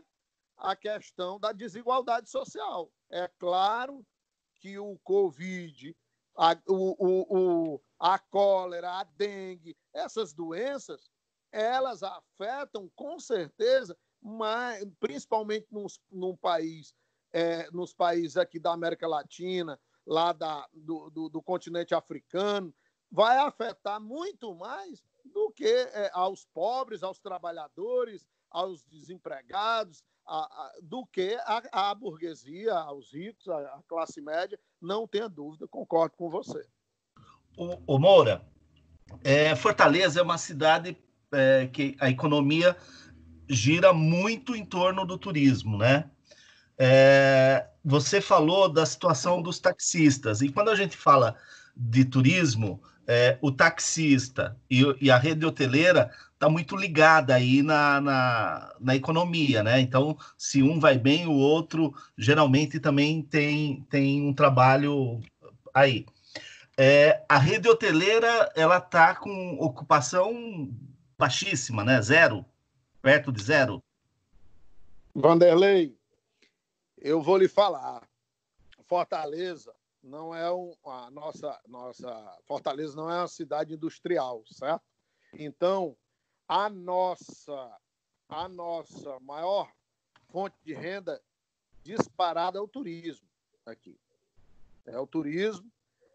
a questão da desigualdade social. É claro que o Covid, a, o, o, a cólera, a dengue, essas doenças, elas afetam com certeza, principalmente nos, num país, é, nos países aqui da América Latina, lá da, do, do, do continente africano, vai afetar muito mais do que é, aos pobres, aos trabalhadores, aos desempregados, a, a, do que a, a, burguesia, aos ricos, a, classe média. Não tenha dúvida, concordo com você. O, o Moura, é, Fortaleza é uma cidade é, que a economia gira muito em torno do turismo, né? É, você falou da situação dos taxistas, e quando a gente fala de turismo, é, o taxista e, e, a rede hoteleira está muito ligada aí na, na, na, economia, né? Então, se um vai bem, o outro geralmente também tem, tem um trabalho aí. É, a rede hoteleira ela está com ocupação baixíssima, né? Zero, perto de zero. Vanderlei, eu vou lhe falar. Fortaleza não é um, a nossa nossa Fortaleza não é uma cidade industrial, certo? Então, a nossa a nossa maior fonte de renda disparada é o turismo aqui. É o turismo.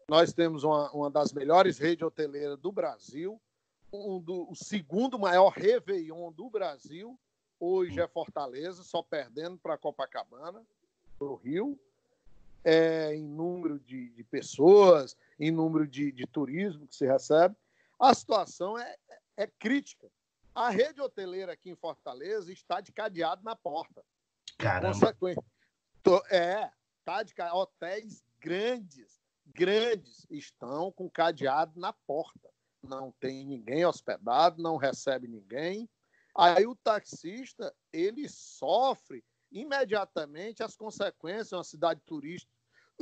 Nós temos uma, uma das melhores redes hoteleiras do Brasil, um do, o segundo maior Réveillon do Brasil. Hoje é Fortaleza, só perdendo para Copacabana, para o Rio é, em número de, de, pessoas, em número de, de, turismo que se recebe, a situação é, é crítica. A rede hoteleira aqui em Fortaleza está de cadeado na porta. Caramba. É, tá de hotéis grandes, grandes estão com cadeado na porta. Não tem ninguém hospedado, não recebe ninguém. Aí o taxista ele sofre imediatamente as consequências, uma cidade turística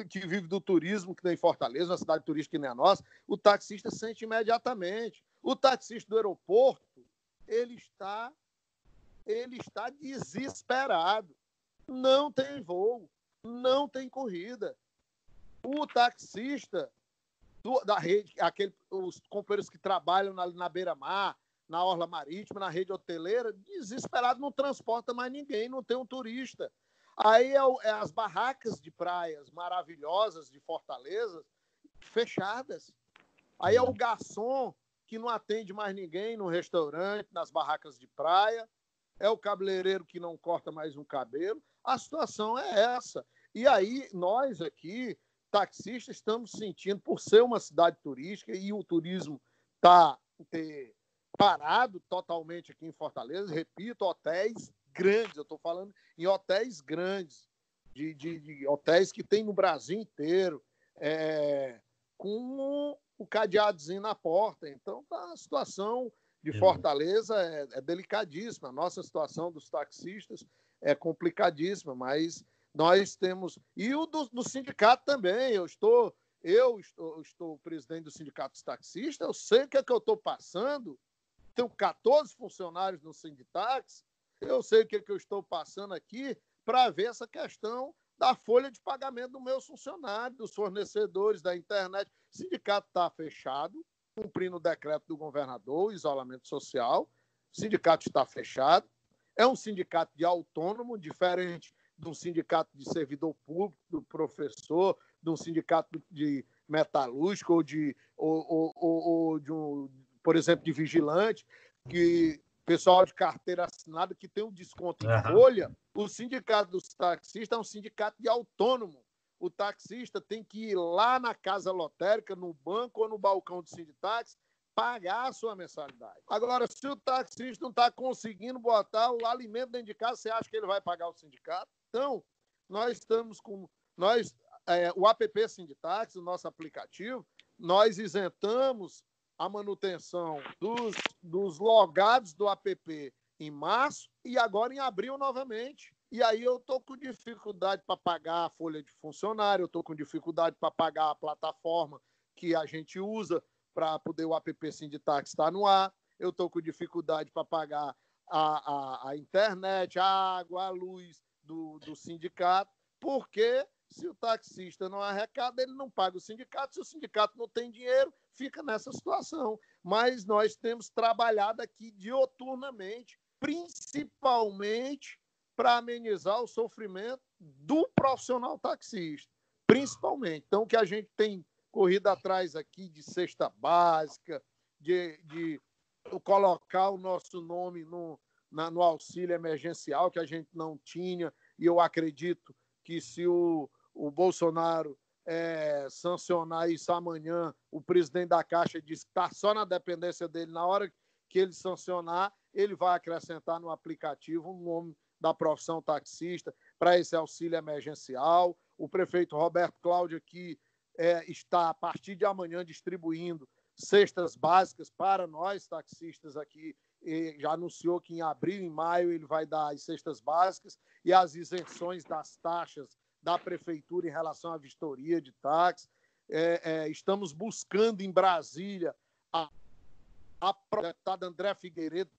que vive do turismo, que tem Fortaleza, uma cidade turística que nem a nossa, o taxista sente imediatamente. O taxista do aeroporto, ele está ele está desesperado. Não tem voo, não tem corrida. O taxista do, da rede, aquele, os companheiros que trabalham na, na beira-mar, na orla marítima, na rede hoteleira, desesperado, não transporta mais ninguém, não tem um turista. Aí é, é as barracas de praias maravilhosas de Fortaleza fechadas. Aí é o garçom que não atende mais ninguém no restaurante, nas barracas de praia. É o cabeleireiro que não corta mais um cabelo. A situação é essa. E aí nós aqui, taxistas, estamos sentindo, por ser uma cidade turística e o turismo está parado totalmente aqui em Fortaleza, repito, hotéis grandes, eu estou falando em hotéis grandes, de, de, de, hotéis que tem no Brasil inteiro, é, com o cadeadozinho na porta. Então, a situação de Fortaleza é, é delicadíssima. A nossa situação dos taxistas é complicadíssima, mas nós temos. E o do, do sindicato também. Eu estou, eu estou, eu estou presidente do sindicato dos taxistas, eu sei o que é que eu estou passando tenho 14 funcionários no Sinditax, eu sei o que, é que eu estou passando aqui para ver essa questão da folha de pagamento dos meus funcionários, dos fornecedores da internet. O sindicato está fechado, cumprindo o decreto do governador, isolamento social. O sindicato está fechado. É um sindicato de autônomo, diferente de um sindicato de servidor público, do professor, de um sindicato de metalúrgico ou de, ou, ou, ou de um por exemplo, de vigilante, que pessoal de carteira assinada que tem um desconto em folha, o sindicato dos taxistas é um sindicato de autônomo. O taxista tem que ir lá na casa lotérica, no banco ou no balcão do sindicato, pagar a sua mensalidade. Agora, se o taxista não está conseguindo botar o alimento dentro de casa, você acha que ele vai pagar o sindicato? Então, nós estamos com. Nós, é, o app Sinditax, o nosso aplicativo, nós isentamos a manutenção dos, dos logados do app em março e agora em abril novamente. E aí eu estou com dificuldade para pagar a folha de funcionário, eu estou com dificuldade para pagar a plataforma que a gente usa para poder o app Sinditax estar no ar, eu estou com dificuldade para pagar a, a, a, internet, a água, a luz do, do sindicato, porque se o taxista não arrecada, ele não paga o sindicato. Se o sindicato não tem dinheiro, fica nessa situação. Mas nós temos trabalhado aqui dioturnamente, principalmente para amenizar o sofrimento do profissional taxista, principalmente. Então, que a gente tem corrido atrás aqui de cesta básica, de, de colocar o nosso nome no, na, no auxílio emergencial, que a gente não tinha, e eu acredito que se o, o Bolsonaro é, sancionar isso amanhã, o presidente da Caixa diz que está só na dependência dele, na hora que ele sancionar, ele vai acrescentar no aplicativo um nome da profissão taxista para esse auxílio emergencial. O prefeito Roberto Cláudio aqui é, está, a partir de amanhã, distribuindo cestas básicas para nós taxistas aqui. E já anunciou que em abril e maio ele vai dar as cestas básicas e as isenções das taxas da prefeitura em relação à vistoria de táxi. É, é, estamos buscando em Brasília a, a deputada André Figueiredo.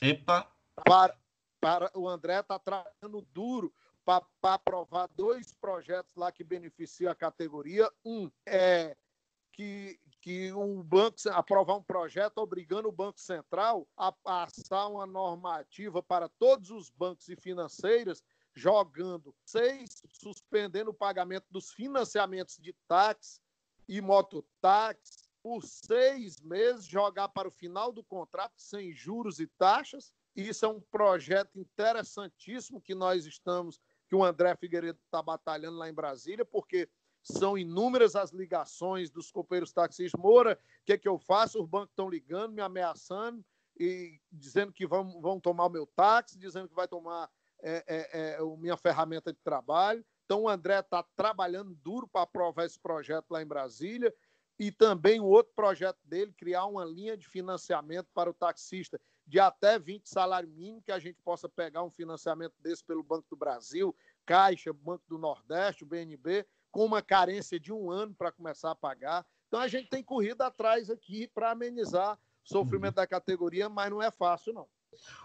Epa! Para, para, o André está trabalhando duro para aprovar dois projetos lá que beneficiam a categoria. Um é que, que um banco aprovar um projeto obrigando o Banco Central a passar uma normativa para todos os bancos e financeiras jogando seis, suspendendo o pagamento dos financiamentos de táxi e mototáxi por seis meses, jogar para o final do contrato sem juros e taxas. Isso é um projeto interessantíssimo que nós estamos, que o André Figueiredo está batalhando lá em Brasília, porque são inúmeras as ligações dos companheiros taxistas. Moura, o que, é que eu faço? Os bancos estão ligando, me ameaçando e dizendo que vão, vão tomar o meu táxi, dizendo que vai tomar é, é, é a minha ferramenta de trabalho. Então, o André está trabalhando duro para aprovar esse projeto lá em Brasília. E também o outro projeto dele, criar uma linha de financiamento para o taxista de até 20 salário mínimo, que a gente possa pegar um financiamento desse pelo Banco do Brasil, Caixa, Banco do Nordeste, o BNB, com uma carência de um ano para começar a pagar. Então a gente tem corrido atrás aqui para amenizar o sofrimento uhum. da categoria, mas não é fácil, não.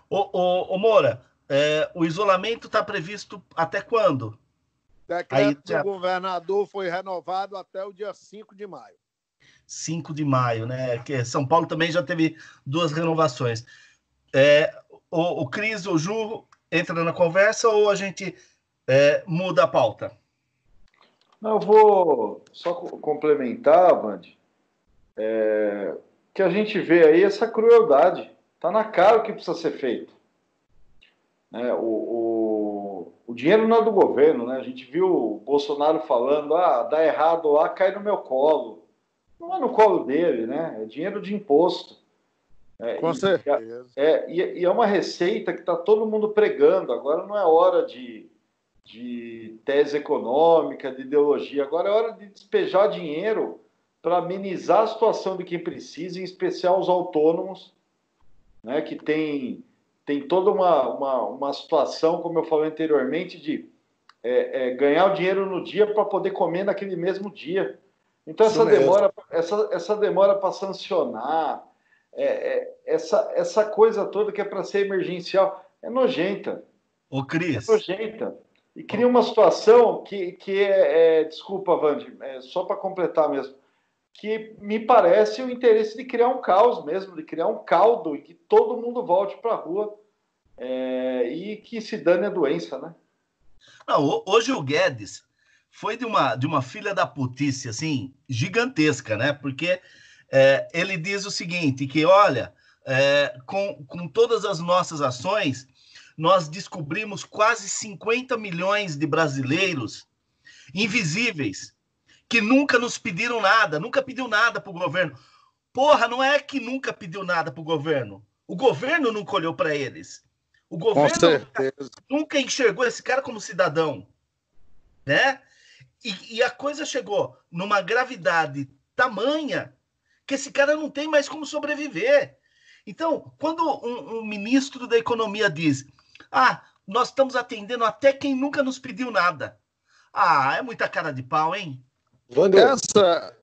Ô, ô, ô Moura, é, o isolamento está previsto até quando? O decreto já... do governador foi renovado até o dia 5 de maio. 5 de maio, né? Que São Paulo também já teve duas renovações. É, o, o Cris, o Ju, entra na conversa ou a gente é, muda a pauta? Não, eu vou só complementar, Band, é, que a gente vê aí essa crueldade. Está na cara o que precisa ser feito. Né? O, o, o, dinheiro não é do governo, né? A gente viu o Bolsonaro falando, ah, dá errado lá, cai no meu colo. Não é no colo dele, né? É dinheiro de imposto. É, Com certeza. É, e, e é uma receita que está todo mundo pregando. Agora não é hora de, de tese econômica, de ideologia. Agora é hora de despejar dinheiro para amenizar a situação de quem precisa, em especial os autônomos, né, que tem tem toda uma, uma, uma situação, como eu falei anteriormente, de é, é, ganhar o dinheiro no dia para poder comer naquele mesmo dia. Então essa demora, essa, essa demora para sancionar, é, é, essa, essa coisa toda que é para ser emergencial, é nojenta. Ô, Cris. É nojenta. E cria uma situação que, que é, é desculpa, Vande, é só para completar mesmo, que me parece o interesse de criar um caos mesmo, de criar um caldo e que todo mundo volte para a rua é, e que se dane a doença, né? Não, hoje o Guedes foi de uma, de uma filha da putice, assim, gigantesca, né? Porque é, ele diz o seguinte, que, olha, é, com, com todas as nossas ações, nós descobrimos quase 50 milhões de brasileiros invisíveis, que nunca nos pediram nada, nunca pediu nada para o governo. Porra, não é que nunca pediu nada para o governo. O governo nunca olhou para eles. O governo nunca, enxergou esse cara como cidadão, né? E, e, a coisa chegou numa gravidade tamanha que esse cara não tem mais como sobreviver. Então, quando um, um ministro da economia diz Ah, nós estamos atendendo até quem nunca nos pediu nada. Ah, é muita cara de pau, hein? Essa,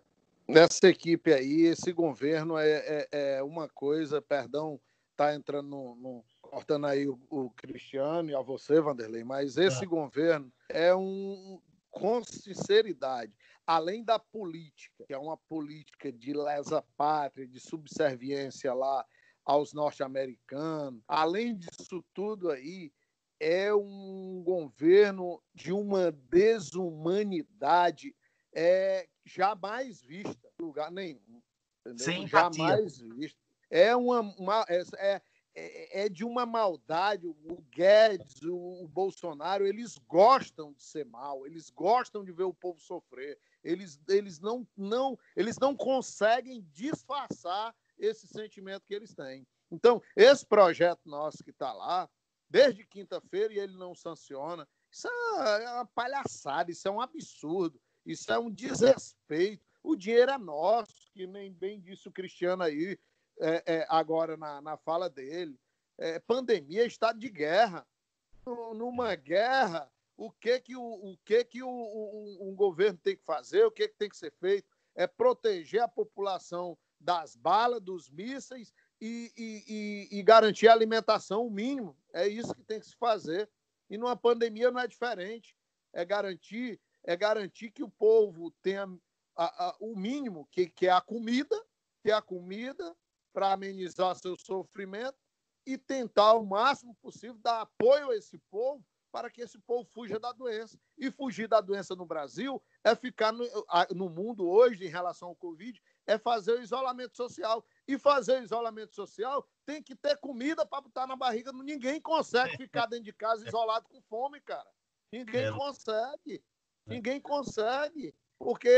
nessa equipe aí, esse governo é, é, é uma coisa, perdão, tá entrando no, no cortando aí o, o, Cristiano e a você, Vanderlei, mas esse é. governo é um, com sinceridade, além da política, que é uma política de lesa pátria, de subserviência lá aos norte-americanos, além disso tudo aí, é um governo de uma desumanidade é, jamais vista em lugar nenhum. Entendeu? Sem jamais vista. É, uma, uma é, é, é, é de uma maldade. O Guedes, o, o, Bolsonaro, eles gostam de ser mal, eles gostam de ver o povo sofrer. Eles, eles, não, não, eles não conseguem disfarçar esse sentimento que eles têm. Então, esse projeto nosso que está lá, desde quinta-feira, e ele não sanciona, isso é uma palhaçada, isso é um absurdo, isso é um desrespeito. O dinheiro é nosso, que nem bem disse o Cristiano aí, é, é, agora na, na fala dele. É, pandemia, estado de guerra. Numa guerra, o que que o, o que que o, o, um governo tem que fazer, o que, que tem que ser feito? É proteger a população das balas, dos mísseis e, e, e, e garantir a alimentação, o mínimo. É isso que tem que se fazer. E numa pandemia não é diferente. É garantir, é garantir que o povo tenha a, a, o mínimo, que, que é a comida, que é a comida para amenizar seu sofrimento e tentar o máximo possível dar apoio a esse povo para que esse povo fuja da doença. E fugir da doença no Brasil é ficar no, no mundo hoje, em relação ao Covid, é fazer o isolamento social. E fazer o isolamento social tem que ter comida para botar na barriga. Ninguém consegue ficar dentro de casa isolado com fome, cara. Ninguém é. consegue. Ninguém consegue. Porque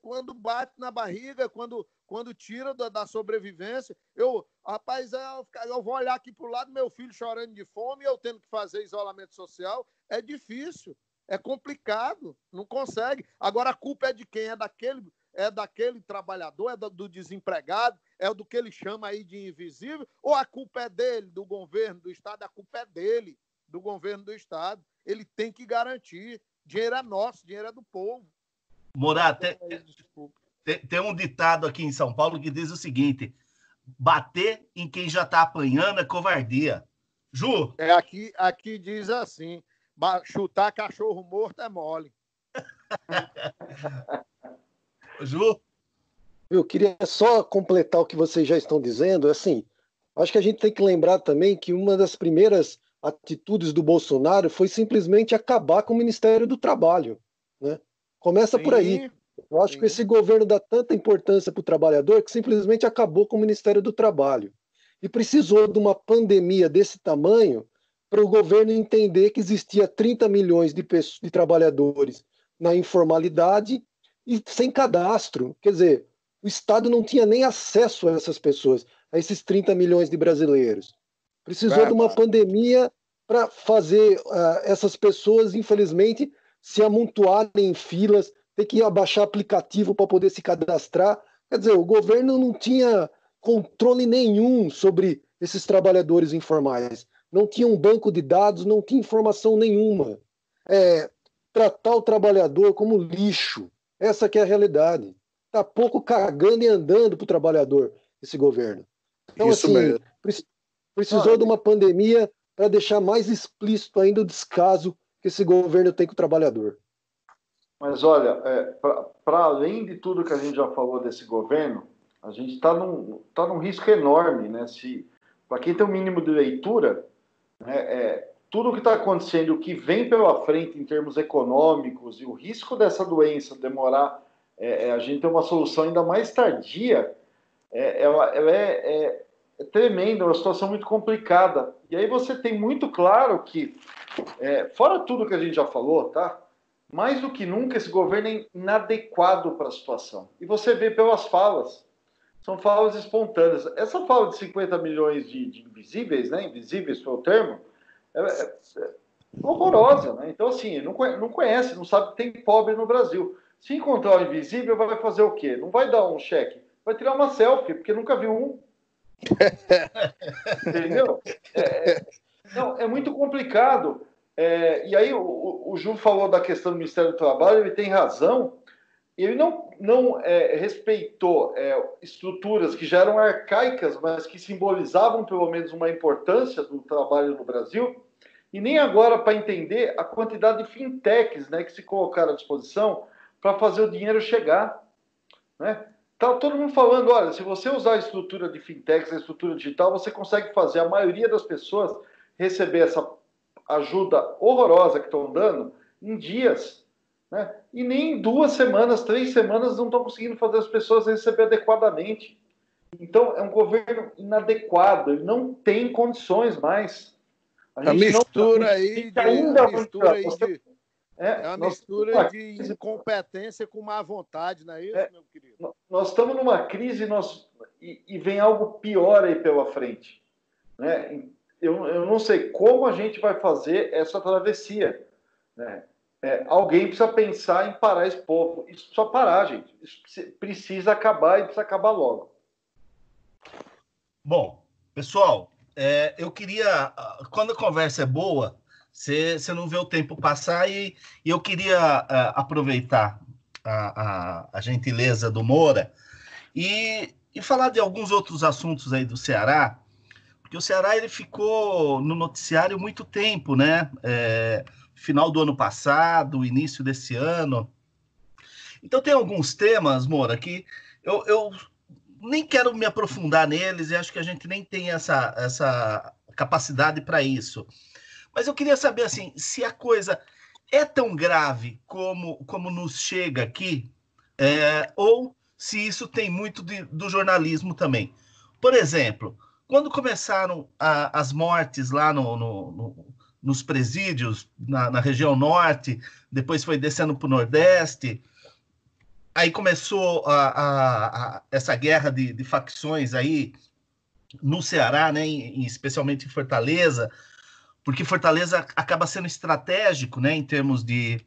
quando bate na barriga, quando, quando tira da, da sobrevivência, eu, rapaz, eu, eu vou olhar aqui para o lado, meu filho chorando de fome, eu tendo que fazer isolamento social, é difícil, é complicado, não consegue. Agora a culpa é de quem? É daquele, é daquele trabalhador, é do, do desempregado, é do que ele chama aí de invisível, ou a culpa é dele, do governo do Estado? A culpa é dele, do governo do Estado. Ele tem que garantir. Dinheiro é nosso, dinheiro é do povo. Morar, tem, tem, tem, um ditado aqui em São Paulo que diz o seguinte: bater em quem já está apanhando é covardia. Ju? É, aqui, aqui diz assim: chutar cachorro morto é mole. (laughs) Ju? Eu queria só completar o que vocês já estão dizendo. Assim, acho que a gente tem que lembrar também que uma das primeiras atitudes do Bolsonaro foi simplesmente acabar com o Ministério do Trabalho. Né? Começa sim, por aí. Eu acho sim. que esse governo dá tanta importância para o trabalhador que simplesmente acabou com o Ministério do Trabalho. E precisou de uma pandemia desse tamanho para o governo entender que existia 30 milhões de, pessoas, de trabalhadores na informalidade e sem cadastro. Quer dizer, o Estado não tinha nem acesso a essas pessoas, a esses 30 milhões de brasileiros. Precisou de uma pandemia para fazer uh, essas pessoas, infelizmente, se amontoarem em filas, ter que abaixar aplicativo para poder se cadastrar. Quer dizer, o governo não tinha controle nenhum sobre esses trabalhadores informais. Não tinha um banco de dados, não tinha informação nenhuma. É, tratar o trabalhador como lixo. Essa que é a realidade. Está pouco cagando e andando para o trabalhador, esse governo. Então, Isso assim, mesmo. Precisou ah, de uma pandemia para deixar mais explícito ainda o descaso que esse governo tem com o trabalhador. Mas olha, é, para além de tudo que a gente já falou desse governo, a gente está num, tá num risco enorme, né? Se para quem tem o um mínimo de leitura, né, é, tudo o que está acontecendo, o que vem pela frente em termos econômicos e o risco dessa doença demorar, é, é a gente ter uma solução ainda mais tardia, é, ela, ela é, é tremenda, é uma situação muito complicada. E aí você tem muito claro que é, fora tudo que a gente já falou, tá? Mais do que nunca, esse governo é inadequado para a situação. E você vê pelas falas. São falas espontâneas. Essa fala de 50 milhões de, de invisíveis, né? Invisíveis foi o termo, é, é, é horrorosa, né? Então, assim, não, não conhece, não sabe que tem pobre no Brasil. Se encontrar o invisível, vai fazer o quê? Não vai dar um cheque, vai tirar uma selfie, porque nunca viu um. Entendeu? É, é Não, é muito complicado. É, e aí o, o Ju falou da questão do Ministério do Trabalho, ele tem razão. Ele não, não é, respeitou é, estruturas que já eram arcaicas, mas que simbolizavam pelo menos uma importância do trabalho no Brasil, e nem agora para entender a quantidade de fintechs né, que se colocaram à disposição para fazer o dinheiro chegar. Né? Tá todo mundo falando, olha, se você usar a estrutura de fintechs, a estrutura digital, você consegue fazer a maioria das pessoas receber essa ajuda horrorosa que estão dando em dias. Né? E nem em duas semanas, três semanas não estão conseguindo fazer as pessoas receber adequadamente. Então, é um governo inadequado, ele não tem condições mais. A, a mistura não, a aí, de, ainda mistura aí de, é, é uma mistura de incompetência com má vontade, não é isso, é, meu querido? Nós estamos numa crise nós, e, e, vem algo pior aí pela frente. Né? Eu, eu não sei como a gente vai fazer essa travessia. Né? É, alguém precisa pensar em parar esse povo. Isso precisa parar, gente. Isso precisa acabar e precisa acabar logo. Bom, pessoal, é, eu queria. Quando a conversa é boa, você, não vê o tempo passar e, e eu queria uh, aproveitar a, a, a, gentileza do Moura e, e falar de alguns outros assuntos aí do Ceará, porque o Ceará ele ficou no noticiário muito tempo, né? É, final do ano passado, início desse ano. Então tem alguns temas, Moura, que eu, eu nem quero me aprofundar neles e acho que a gente nem tem essa, essa capacidade para isso. Mas eu queria saber assim, se a coisa é tão grave como, como nos chega aqui, é, ou se isso tem muito de, do jornalismo também. Por exemplo, quando começaram a, as mortes lá no, no, no, nos presídios, na, na, região norte, depois foi descendo para o nordeste, aí começou a, a, a essa guerra de, de, facções aí no Ceará, né, em, especialmente em Fortaleza, porque Fortaleza acaba sendo estratégico, né, em termos de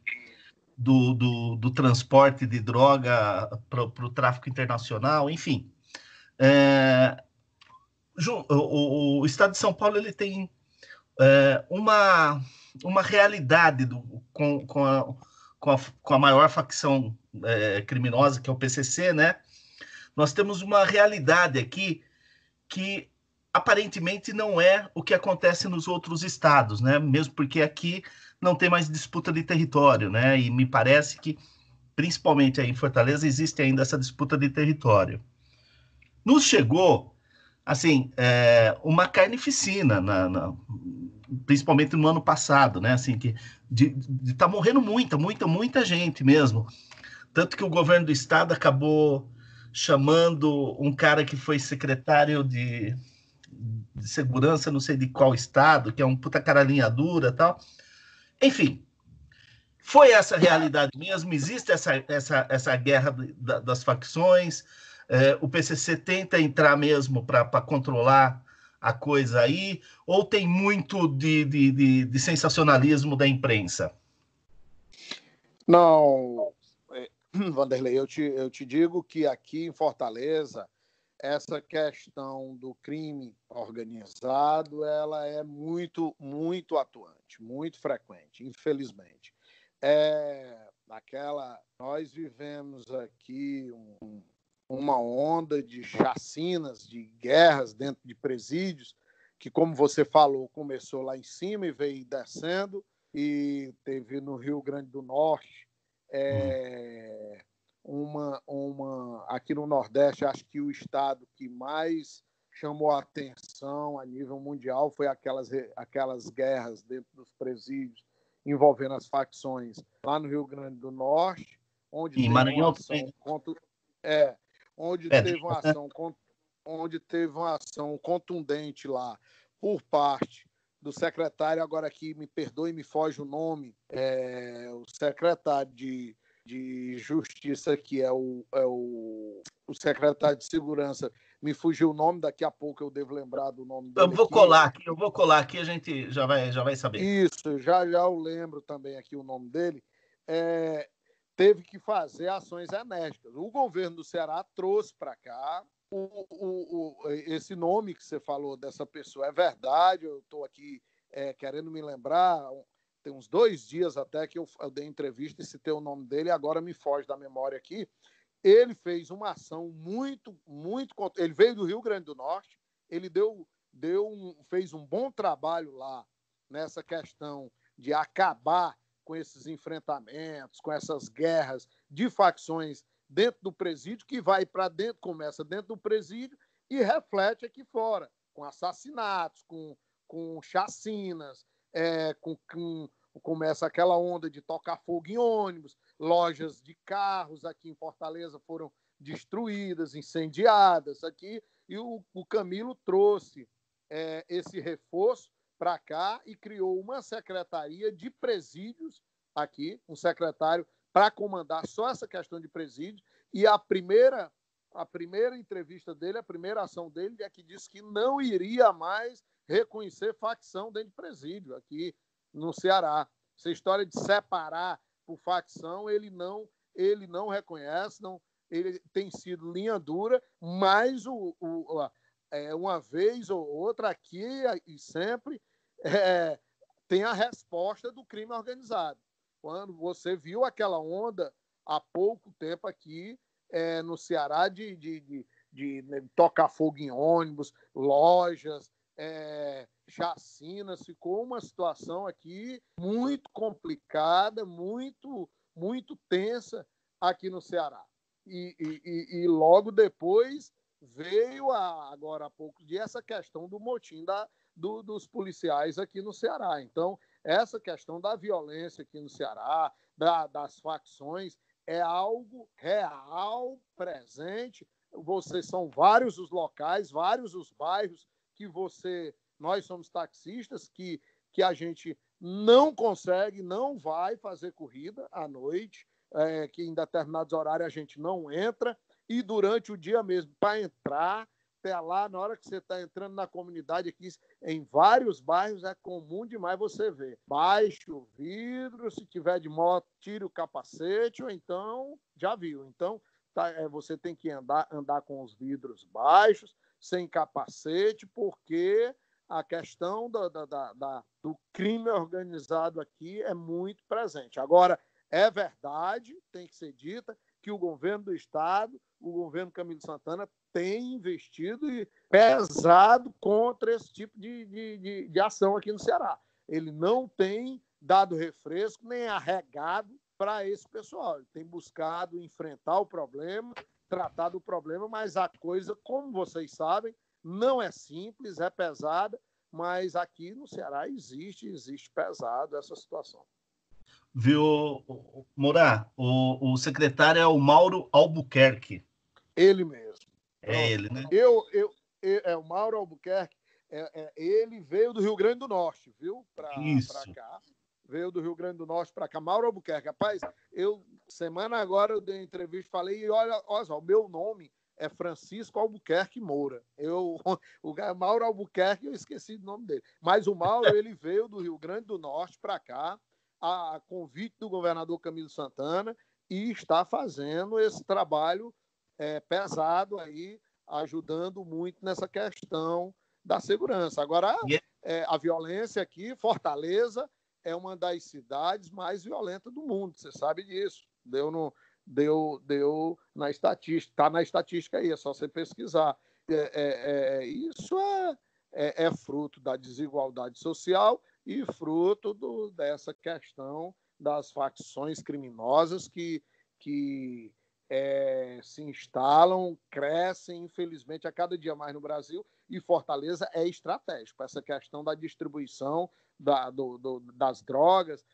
do, do, do transporte de droga para o tráfico internacional, enfim. É, o, o, Estado de São Paulo ele tem é, uma, uma realidade do, com, com, a, com, a, com a maior facção é, criminosa, que é o PCC, né? Nós temos uma realidade aqui que aparentemente não é o que acontece nos outros estados, né? Mesmo porque aqui não tem mais disputa de território, né? E me parece que, principalmente aí em Fortaleza, existe ainda essa disputa de território. Nos chegou, assim, é, uma carnificina, na, na, principalmente no ano passado, né? Assim, que estar tá morrendo muita, muita, muita gente mesmo. Tanto que o governo do estado acabou chamando um cara que foi secretário de de segurança, não sei de qual estado, que é um puta caralhinha dura tal. Enfim, foi essa realidade mesmo, existe essa, essa, essa guerra das facções, é, o PCC tenta entrar mesmo para controlar a coisa aí, ou tem muito de, de, de, de sensacionalismo da imprensa? Não, é, (clears throat) Vanderlei, eu te, eu te digo que aqui em Fortaleza, essa questão do crime organizado ela é muito muito atuante muito frequente infelizmente. É aquela nós vivemos aqui um, uma onda de chacinas de guerras dentro de presídios que como você falou começou lá em cima e veio descendo e teve no Rio Grande do Norte é, uma, uma aqui no Nordeste, acho que o estado que mais chamou a atenção a nível mundial foi aquelas, aquelas guerras dentro dos presídios envolvendo as facções lá no Rio Grande do Norte, onde e Maranhão contra, é, onde é, teve uma ação onde teve uma ação contundente lá por parte do secretário, agora aqui me perdoe, me foge o nome, é, o secretário de de Justiça, que é o, é o, o secretário de Segurança. Me fugiu o nome, daqui a pouco eu devo lembrar do nome dele. Eu vou aqui. colar aqui, eu vou colar aqui, a gente já vai, já vai saber. Isso, já já eu lembro também aqui o nome dele. É, teve que fazer ações enérgicas. O governo do Ceará trouxe para cá o, o, o, esse nome que você falou dessa pessoa. É verdade, eu estou aqui é, querendo me lembrar, tem uns dois dias até que eu, eu dei entrevista e citei o nome dele, agora me foge da memória aqui. Ele fez uma ação muito, muito. Ele veio do Rio Grande do Norte, ele deu, deu um, fez um bom trabalho lá nessa questão de acabar com esses enfrentamentos, com essas guerras de facções dentro do presídio, que vai para dentro, começa dentro do presídio e reflete aqui fora, com assassinatos, com, com chacinas, é, com, com, começa aquela onda de tocar fogo em ônibus, lojas de carros aqui em Fortaleza foram destruídas, incendiadas aqui, e o, o Camilo trouxe é, esse reforço para cá e criou uma secretaria de presídios aqui, um secretário para comandar só essa questão de presídio. E a primeira, a primeira entrevista dele, a primeira ação dele é que disse que não iria mais reconhecer facção dentro de presídio aqui no Ceará. Essa história de separar por facção, ele não, ele não reconhece, não, ele tem sido linha dura, mas o, o, é, uma vez ou outra aqui e sempre é, tem a resposta do crime organizado. Quando você viu aquela onda há pouco tempo aqui é, no Ceará de, de, de, de, né, tocar fogo em ônibus, lojas, é, ficou uma situação aqui muito complicada, muito, muito tensa aqui no Ceará. E, e, e logo depois veio, a, agora há poucos dias, essa questão do motim da, do, dos policiais aqui no Ceará. Então, essa questão da violência aqui no Ceará, da, das facções, é algo real, presente. Vocês são vários os locais, vários os bairros que você, nós somos taxistas, que, que a gente não consegue, não vai fazer corrida à noite, é, que em determinados horários a gente não entra, e durante o dia mesmo, para entrar, até lá, na hora que você está entrando na comunidade aqui, em vários bairros é comum demais você ver. Baixe o vidro, se tiver de moto, tire o capacete, ou então já viu. Então, tá, é, você tem que andar, andar com os vidros baixos, sem capacete, porque a questão da, da, da, do crime organizado aqui é muito presente. Agora, é verdade, tem que ser dita, que o governo do Estado, o governo Camilo Santana, tem investido pesado contra esse tipo de, de, de, de ação aqui no Ceará. Ele não tem dado refresco nem arregado para esse pessoal. Ele tem buscado enfrentar o problema, tratar do problema, mas a coisa, como vocês sabem, não é simples, é pesada, mas aqui no Ceará existe, existe pesado essa situação. Viu, Morar? O, o secretário é o Mauro Albuquerque. Ele mesmo. É ele, né? Eu, eu, eu, é o Mauro Albuquerque. É, é, ele veio do Rio Grande do Norte, viu? Para cá. Veio do Rio Grande do Norte para cá. Mauro Albuquerque. Rapaz, eu, semana agora, eu dei entrevista falei, e olha, olha só, o meu nome é Francisco Albuquerque Moura. Eu, (laughs) o Mauro Albuquerque, eu esqueci do nome dele. Mas o Mauro, ele veio do Rio Grande do Norte para cá, a convite do governador Camilo Santana, e está fazendo esse trabalho é, pesado aí, ajudando muito nessa questão da segurança. Agora, é, a violência aqui, Fortaleza, é uma das cidades mais violentas do mundo, você sabe disso. Deu, no, deu, deu na estatística, está na estatística aí, é só você pesquisar. É, é, é isso é, é, é, fruto da desigualdade social e fruto do, dessa questão das facções criminosas que, que é, se instalam, crescem, infelizmente, a cada dia mais no Brasil, e Fortaleza é estratégico. Essa questão da distribuição da, do, do, das drogas,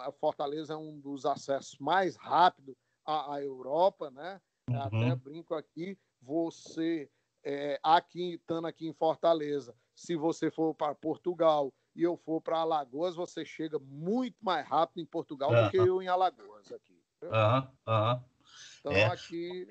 a Fortaleza é um dos acessos mais rápidos à, à Europa, né? Uhum. Até brinco aqui, você, é, aqui, estando aqui em Fortaleza, se você for para Portugal e eu for para Alagoas, você chega muito mais rápido em Portugal uhum. do que eu em Alagoas aqui. Aham, uhum. aham. Então, é. aqui.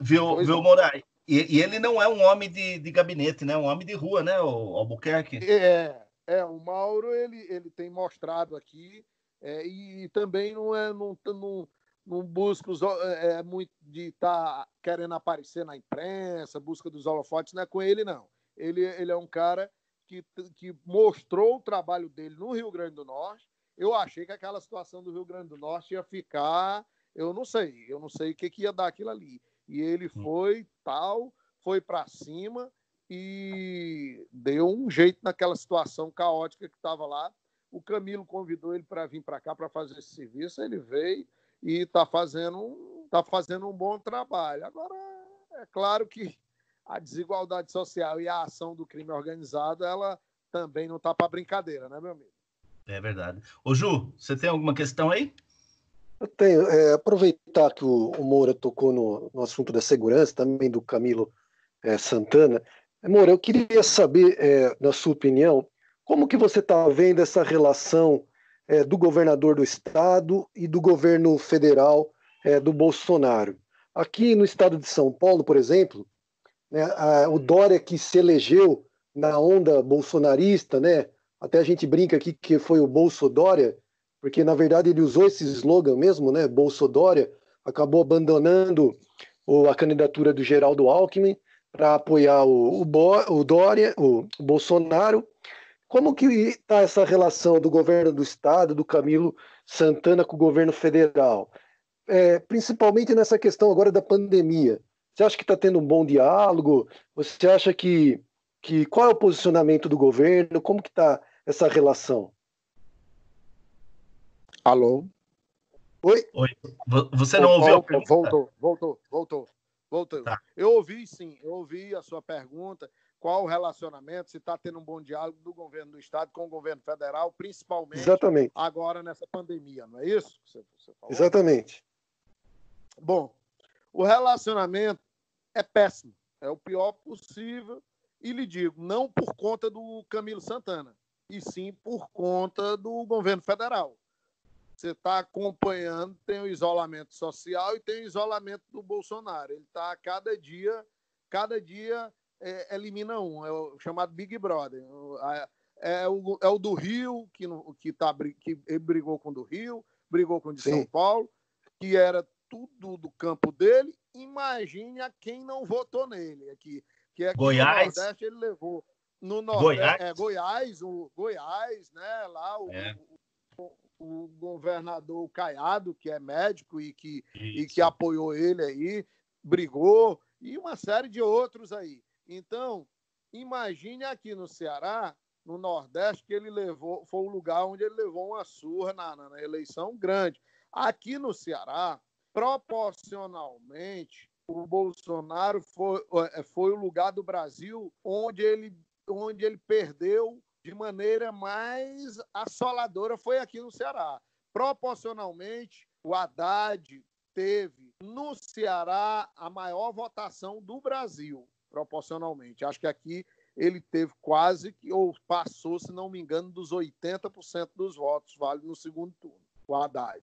Viu, viu Moraes? E, e, ele não é um homem de, de gabinete, né? Um homem de rua, né? O Albuquerque. É, é. O Mauro ele, ele tem mostrado aqui é, e também não é não, não, não busca os, é, é muito de estar tá querendo aparecer na imprensa, busca dos holofotes, não é com ele não. Ele, ele é um cara que, que mostrou o trabalho dele no Rio Grande do Norte. Eu achei que aquela situação do Rio Grande do Norte ia ficar, eu não sei, eu não sei o que, que ia dar aquilo ali. E ele foi tal, foi para cima e deu um jeito naquela situação caótica que estava lá. O Camilo convidou ele para vir para cá para fazer esse serviço, ele veio e está fazendo, tá fazendo um bom trabalho. Agora, é claro que a desigualdade social e a ação do crime organizado, ela também não está para brincadeira, né, meu amigo? É verdade. Ô, Ju, você tem alguma questão aí? Eu tenho. É, aproveitar que o, o Moura tocou no, no, assunto da segurança, também do Camilo é, Santana. Moura, eu queria saber, é, na sua opinião, como que você está vendo essa relação é, do governador do estado e do governo federal é, do Bolsonaro? Aqui no estado de São Paulo, por exemplo, né, a, o Dória que se elegeu na onda bolsonarista, né? Até a gente brinca aqui que foi o Bolso Dória, porque na verdade ele usou esse slogan mesmo, né? Bolso Dória, acabou abandonando a candidatura do Geraldo Alckmin para apoiar o, o, Bo, o Dória, o Bolsonaro. Como que está essa relação do governo do estado, do Camilo Santana com o governo federal? É, principalmente nessa questão agora da pandemia. Você acha que está tendo um bom diálogo? Você acha que, que qual é o posicionamento do governo? Como que está essa relação? Alô? Oi? Oi. Você não ouviu? Voltou, voltou, voltou, voltou. Tá. Eu ouvi sim, eu ouvi a sua pergunta. Qual o relacionamento, se está tendo um bom diálogo do governo do Estado com o governo federal, principalmente Exatamente. agora nessa pandemia, não é isso que você, você falou? Exatamente. Bom, o relacionamento é péssimo, é o pior possível. E lhe digo, não por conta do Camilo Santana, e sim por conta do governo federal. Você está acompanhando, tem o isolamento social e tem o isolamento do Bolsonaro. Ele está cada dia, cada dia é, elimina um, é o chamado Big Brother. É o, é o do Rio, que, que, tá, que brigou com o do Rio, brigou com o de Sim. São Paulo, que era tudo do campo dele, imagine a quem não votou nele aqui. Que é Goiás. no Nordeste ele levou. No Nordeste, Goiás. É, Goiás, o Goiás, né? Lá o, é. o, o, governador Caiado, que é médico e que, e que apoiou ele aí, brigou, e uma série de outros aí. Então, imagine aqui no Ceará, no Nordeste, que ele levou, foi o lugar onde ele levou uma surra na, na eleição grande. Aqui no Ceará, proporcionalmente, o Bolsonaro foi, é, foi o lugar do Brasil onde ele, onde ele perdeu de maneira mais assoladora foi aqui no Ceará. Proporcionalmente, o Haddad teve no Ceará a maior votação do Brasil, proporcionalmente. Acho que aqui ele teve quase que, ou passou, se não me engano, dos 80% dos votos, vale no segundo turno, o Haddad.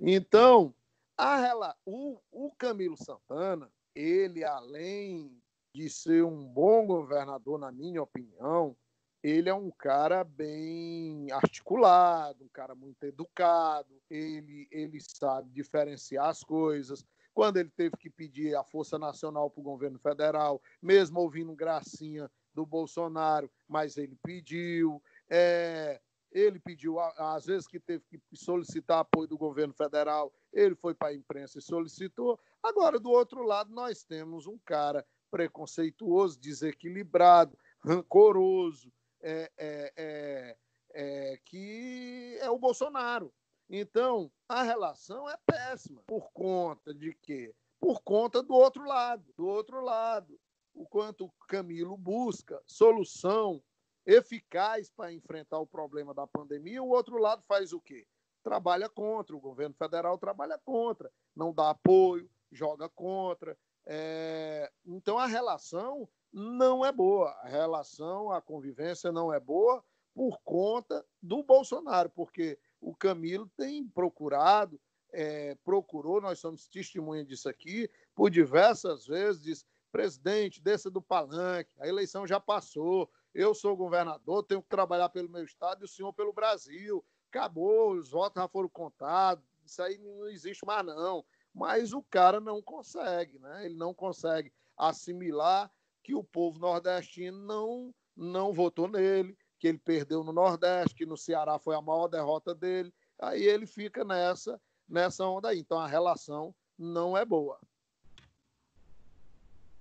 Então, a, o, o Camilo Santana, ele, além de ser um bom governador, na minha opinião, ele é um cara bem articulado, um cara muito educado, ele, ele sabe diferenciar as coisas. Quando ele teve que pedir a Força Nacional para o governo federal, mesmo ouvindo gracinha do Bolsonaro, mas ele pediu. É, ele pediu, às vezes que teve que solicitar apoio do governo federal, ele foi para a imprensa e solicitou. Agora, do outro lado, nós temos um cara preconceituoso, desequilibrado, rancoroso, é, é, é, é, que é o Bolsonaro. Então, a relação é péssima. Por conta de quê? Por conta do outro lado. Do outro lado, o quanto Camilo busca solução eficaz para enfrentar o problema da pandemia, o outro lado faz o quê? Trabalha contra, o governo federal trabalha contra, não dá apoio, joga contra. É... Então a relação não é boa, a relação, a convivência não é boa por conta do Bolsonaro, porque o Camilo tem procurado, é, procurou, nós somos testemunha disso aqui, por diversas vezes, diz, presidente, desça do palanque, a eleição já passou, eu sou governador, tenho que trabalhar pelo meu estado e o senhor pelo Brasil. Acabou, os votos já foram contados, isso aí não existe mais não. Mas o cara não consegue, né? Ele não consegue assimilar que o povo nordestino não não votou nele, que ele perdeu no Nordeste, que no Ceará foi a maior derrota dele. Aí ele fica nessa, nessa onda aí. Então a relação não é boa.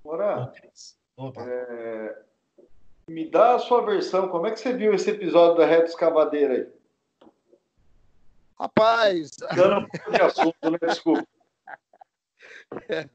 Ora, é, me dá a sua versão. Como é que você viu esse episódio da reta escavadeira aí? Rapaz. Dando um pouco de assunto, né? Desculpa. (laughs) É,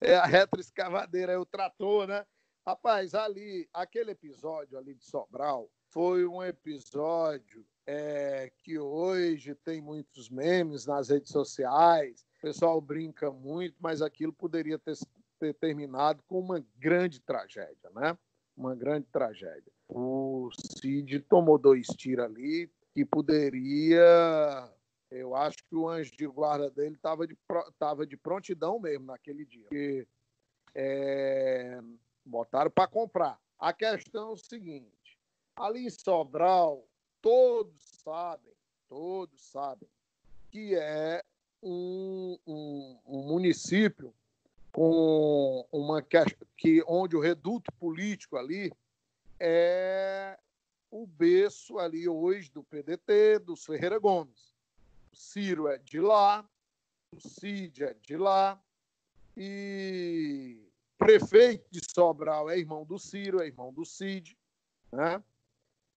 é a retroescavadeira, é o trator, né? Rapaz, ali, aquele episódio ali de Sobral foi um episódio é, que hoje tem muitos memes nas redes sociais, o pessoal brinca muito, mas aquilo poderia ter, ter terminado com uma grande tragédia, né? Uma grande tragédia. O Cid tomou dois tiros ali que poderia eu acho que o anjo de guarda dele estava de, tava de prontidão mesmo naquele dia. Porque, é, botaram para comprar. A questão é o seguinte: ali em Sobral, todos sabem, todos sabem que é um, um, um município com uma que onde o reduto político ali é o berço ali hoje do PDT, dos Ferreira Gomes. O Ciro é de lá, o Cid é de lá, e prefeito de Sobral é irmão do Ciro, é irmão do Cid, né?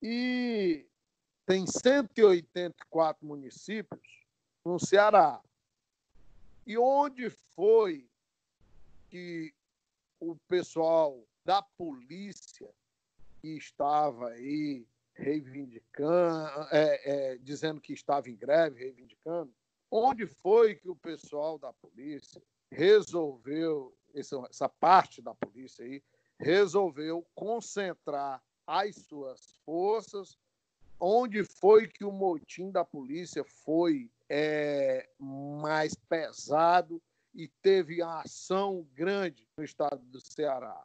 E tem 184 municípios no Ceará. E onde foi que o pessoal da polícia que estava aí reivindicando, é, é, dizendo que estava em greve, reivindicando, onde foi que o pessoal da polícia resolveu essa, parte da polícia aí, resolveu concentrar as suas forças onde foi que o motim da polícia foi é, mais pesado e teve uma ação grande no estado do Ceará.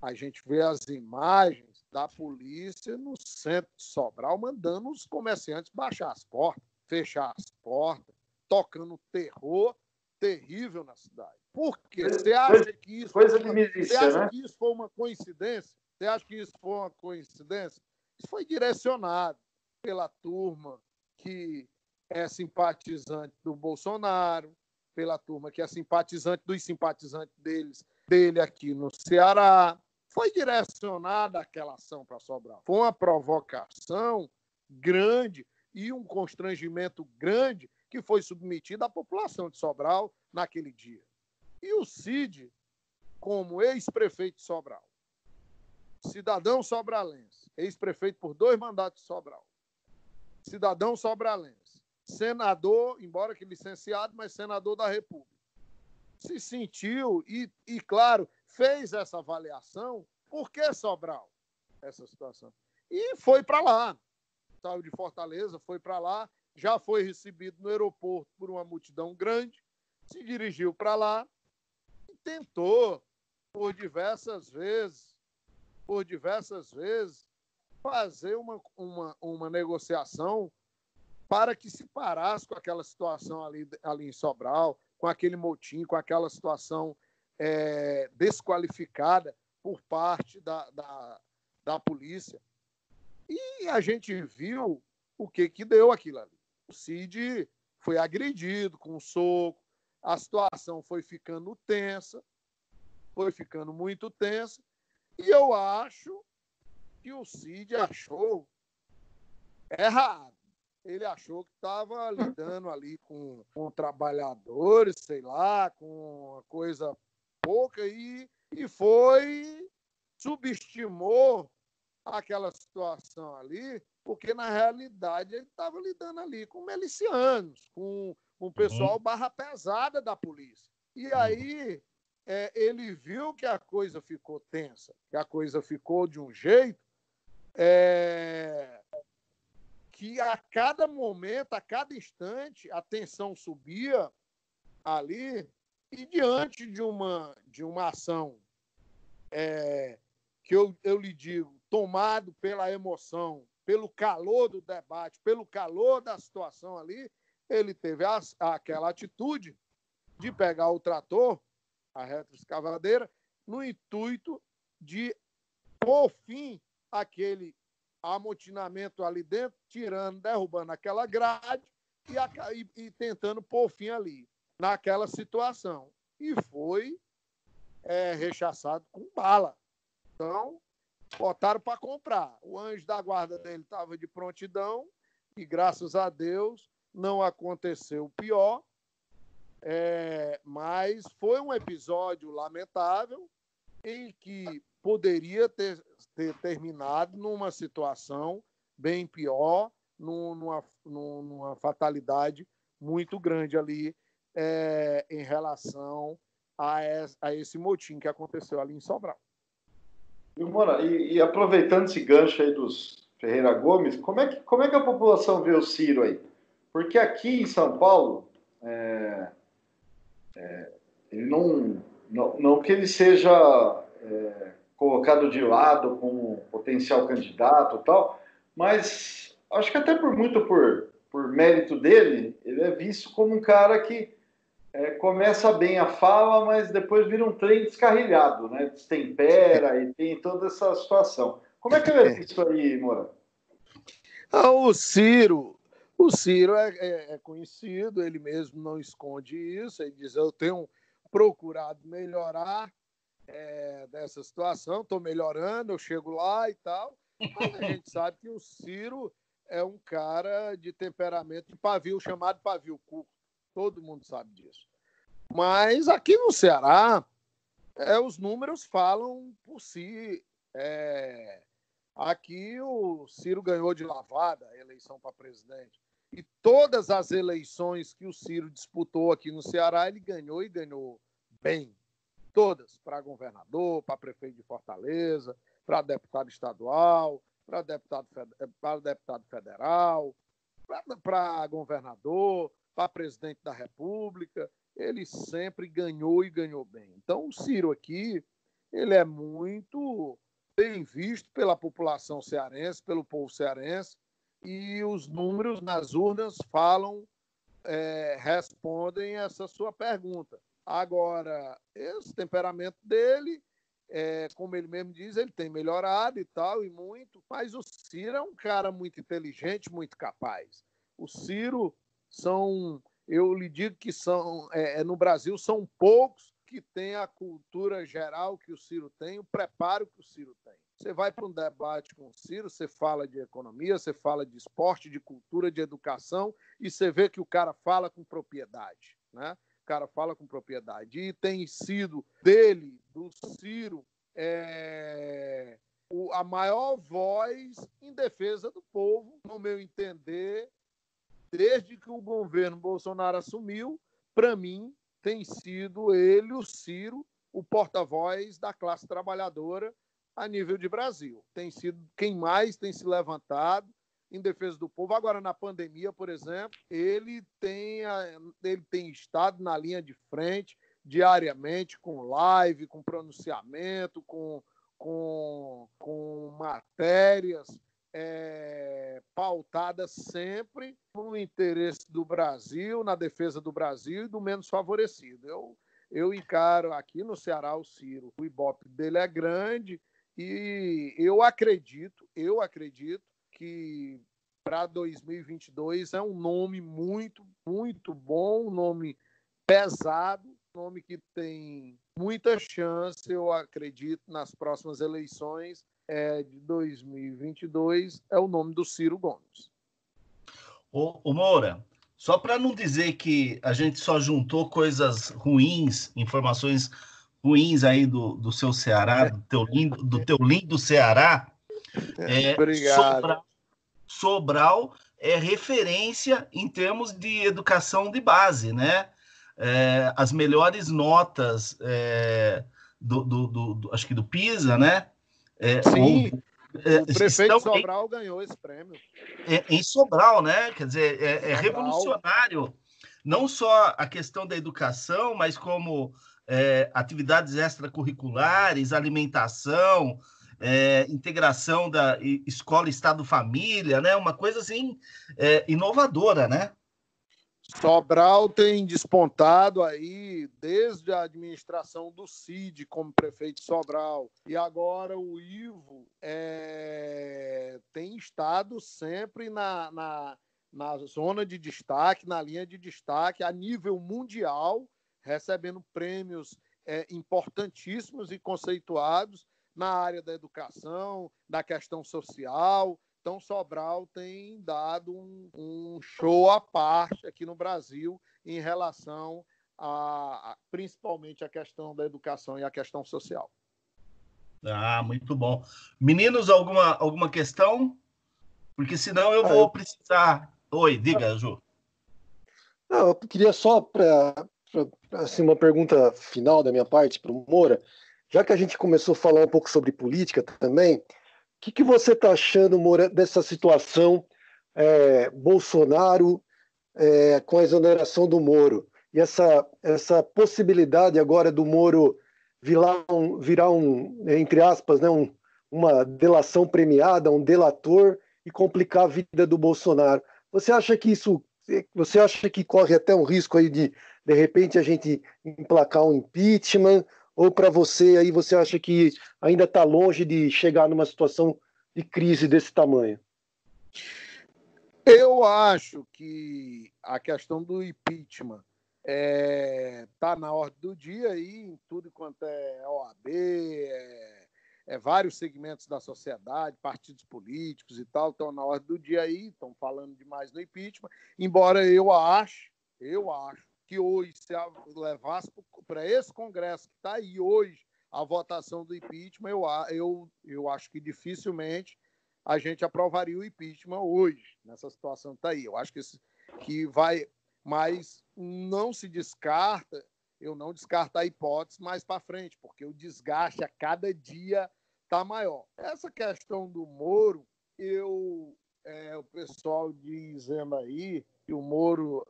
A gente vê as imagens da polícia no centro de Sobral mandando os comerciantes baixar as portas, fechar as portas, tocando terror terrível na cidade. Por quê? Você acha que isso, coisa de milícia, você acha né? que isso foi uma coincidência? Você acha que isso foi uma coincidência? Isso foi direcionado pela turma que é simpatizante do Bolsonaro, pela turma que é simpatizante dos simpatizantes deles, dele aqui no Ceará. Foi direcionada aquela ação para Sobral. Foi uma provocação grande e um constrangimento grande que foi submetido à população de Sobral naquele dia. E o Cid, como ex-prefeito de Sobral, cidadão sobralense, ex-prefeito por dois mandatos de Sobral, cidadão sobralense, senador, embora que licenciado, mas senador da República, se sentiu e, e claro, fez essa avaliação, por que Sobral? Essa situação. E foi para lá. Saiu de Fortaleza, foi para lá, já foi recebido no aeroporto por uma multidão grande, se dirigiu para lá, tentou por diversas vezes, por diversas vezes, fazer uma, uma, uma negociação para que se parasse com aquela situação ali, ali em Sobral, com aquele motim, com aquela situação é, desqualificada por parte da, da, da polícia. E a gente viu o que, que deu aquilo ali. O Cid foi agredido com um soco, a situação foi ficando tensa, foi ficando muito tensa, e eu acho que o Cid achou errado. Ele achou que estava lidando ali com, com trabalhadores, sei lá, com uma coisa pouca, e, e foi, subestimou aquela situação ali, porque na realidade ele estava lidando ali com milicianos, com um pessoal uhum. barra pesada da polícia. E uhum. aí é, ele viu que a coisa ficou tensa, que a coisa ficou de um jeito é, que a cada momento, a cada instante, a tensão subia ali e diante de uma, de uma ação é, que eu, eu lhe digo, tomado pela emoção, pelo calor do debate, pelo calor da situação ali, ele teve a, aquela atitude de pegar o trator, a retroescavadeira, no intuito de pôr fim aquele amotinamento ali dentro, tirando, derrubando aquela grade e, a, e, e tentando pôr fim ali, naquela situação. E foi é, rechaçado com bala. Então, botaram para comprar. O anjo da guarda dele estava de prontidão e, graças a Deus, não aconteceu pior. É, mas foi um episódio lamentável em que poderia ter, ter terminado numa situação bem pior, numa, numa fatalidade muito grande ali é, em relação a, a, esse motim que aconteceu ali em Sobral. E, Mora, e, e, aproveitando esse gancho aí dos Ferreira Gomes, como é, que, como é que a população vê o Ciro aí? Porque aqui em São Paulo, é, é, ele não, não, não que ele seja é, colocado de lado como potencial candidato tal, mas acho que até por muito por, por mérito dele, ele é visto como um cara que é, começa bem a fala, mas depois vira um trem descarrilhado, né? Destempera e tem toda essa situação. Como é que é isso aí, Moura? Ah, o Ciro, o Ciro é, é, é, conhecido, ele mesmo não esconde isso, ele diz, eu tenho procurado melhorar é, dessa situação, estou melhorando, eu chego lá e tal, mas a gente (laughs) sabe que o Ciro é um cara de temperamento de pavio, chamado pavio curto. Todo mundo sabe disso. Mas aqui no Ceará, é, os números falam por si. É, aqui o Ciro ganhou de lavada a eleição para presidente. E todas as eleições que o Ciro disputou aqui no Ceará, ele ganhou e ganhou bem. Todas, para governador, para prefeito de Fortaleza, para deputado estadual, para deputado, para deputado federal, para governador, para presidente da República, ele sempre ganhou e ganhou bem. Então, o Ciro aqui, ele é muito bem visto pela população cearense, pelo povo cearense, e os números nas urnas falam, é, respondem essa sua pergunta. Agora, esse temperamento dele, é, como ele mesmo diz, ele tem melhorado e tal, e muito, mas o Ciro é um cara muito inteligente, muito capaz. O Ciro são, eu lhe digo que são, é, é, no Brasil são poucos que têm a cultura geral que o Ciro tem, o preparo que o Ciro tem. Você vai para um debate com o Ciro, você fala de economia, você fala de esporte, de cultura, de educação, e você vê que o cara fala com propriedade, né? O cara fala com propriedade. E tem sido dele, do Ciro, é, o, a maior voz em defesa do povo, no meu entender, desde que o governo Bolsonaro assumiu, para mim, tem sido ele, o Ciro, o porta-voz da classe trabalhadora a nível de Brasil. Tem sido quem mais tem se levantado em defesa do povo. Agora, na pandemia, por exemplo, ele tem, ele tem estado na linha de frente diariamente, com live, com pronunciamento, com, com, com matérias é, pautada sempre no interesse do Brasil, na defesa do Brasil e do menos favorecido. Eu, eu encaro aqui no Ceará o Ciro, o ibope dele é grande e eu acredito, eu acredito que para 2022 é um nome muito, muito bom, um nome pesado, um nome que tem muita chance, eu acredito, nas próximas eleições é, de 2022 é o nome do Ciro Gomes. O, o Moura, só para não dizer que a gente só juntou coisas ruins, informações ruins aí do, do seu Ceará, do teu lindo, do teu lindo Ceará. É, Obrigado. Sobral, Sobral é referência em termos de educação de base, né? É, as melhores notas é, do, do, do, do, acho que do PISA, né? É, Sim, é, o prefeito Sobral em, ganhou esse prêmio. É, em Sobral, né? Quer dizer, é, é revolucionário não só a questão da educação, mas como é, atividades extracurriculares, alimentação, é, integração da escola, estado, família, né? Uma coisa assim é, inovadora, né? Sobral tem despontado aí desde a administração do Cid como prefeito Sobral e agora o Ivo é, tem estado sempre na, na, na zona de destaque, na linha de destaque a nível mundial, recebendo prêmios é, importantíssimos e conceituados na área da educação, da questão social, então, Sobral tem dado um, um show à parte aqui no Brasil em relação a, a, principalmente a questão da educação e a questão social. Ah, muito bom. Meninos, alguma, alguma questão? Porque senão eu ah, vou precisar. Oi, diga, Ju. Não, eu queria só para assim, uma pergunta final da minha parte para o Moura. Já que a gente começou a falar um pouco sobre política também, o que, que você está achando, Moura, dessa situação é, Bolsonaro é, com a exoneração do Moro? E essa, essa possibilidade agora do Moro virar um, virar um entre aspas, né, um, uma delação premiada, um delator e complicar a vida do Bolsonaro. Você acha que isso, você acha que corre até um risco aí de de repente a gente emplacar um impeachment ou para você aí você acha que ainda está longe de chegar numa situação de crise desse tamanho? Eu acho que a questão do impeachment está é, tá na ordem do dia aí, em tudo quanto é OAB, é, é, vários segmentos da sociedade, partidos políticos e tal, estão na ordem do dia aí, estão falando demais do impeachment, embora eu acho, eu acho que hoje, se levasse para esse Congresso que está aí hoje, a votação do impeachment, eu, eu, eu acho que dificilmente a gente aprovaria o impeachment hoje, nessa situação que está aí. Eu acho que, que vai, mas não se descarta, eu não descarto a hipótese mais para frente, porque o desgaste a cada dia está maior. Essa questão do Moro, eu, é, o pessoal dizendo aí que o Moro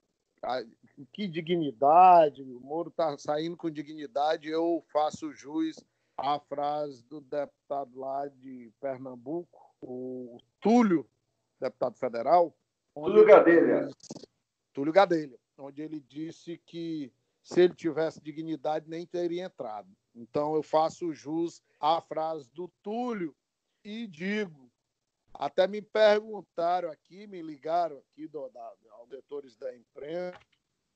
que dignidade, o Moro está saindo com dignidade, eu faço jus à frase do deputado lá de Pernambuco, o Túlio, deputado federal. Túlio Gadelha. Túlio Gadelha, onde ele disse que se ele tivesse dignidade nem teria entrado. Então eu faço jus à frase do Túlio e digo, até me perguntaram aqui, me ligaram aqui do, da, aos da imprensa,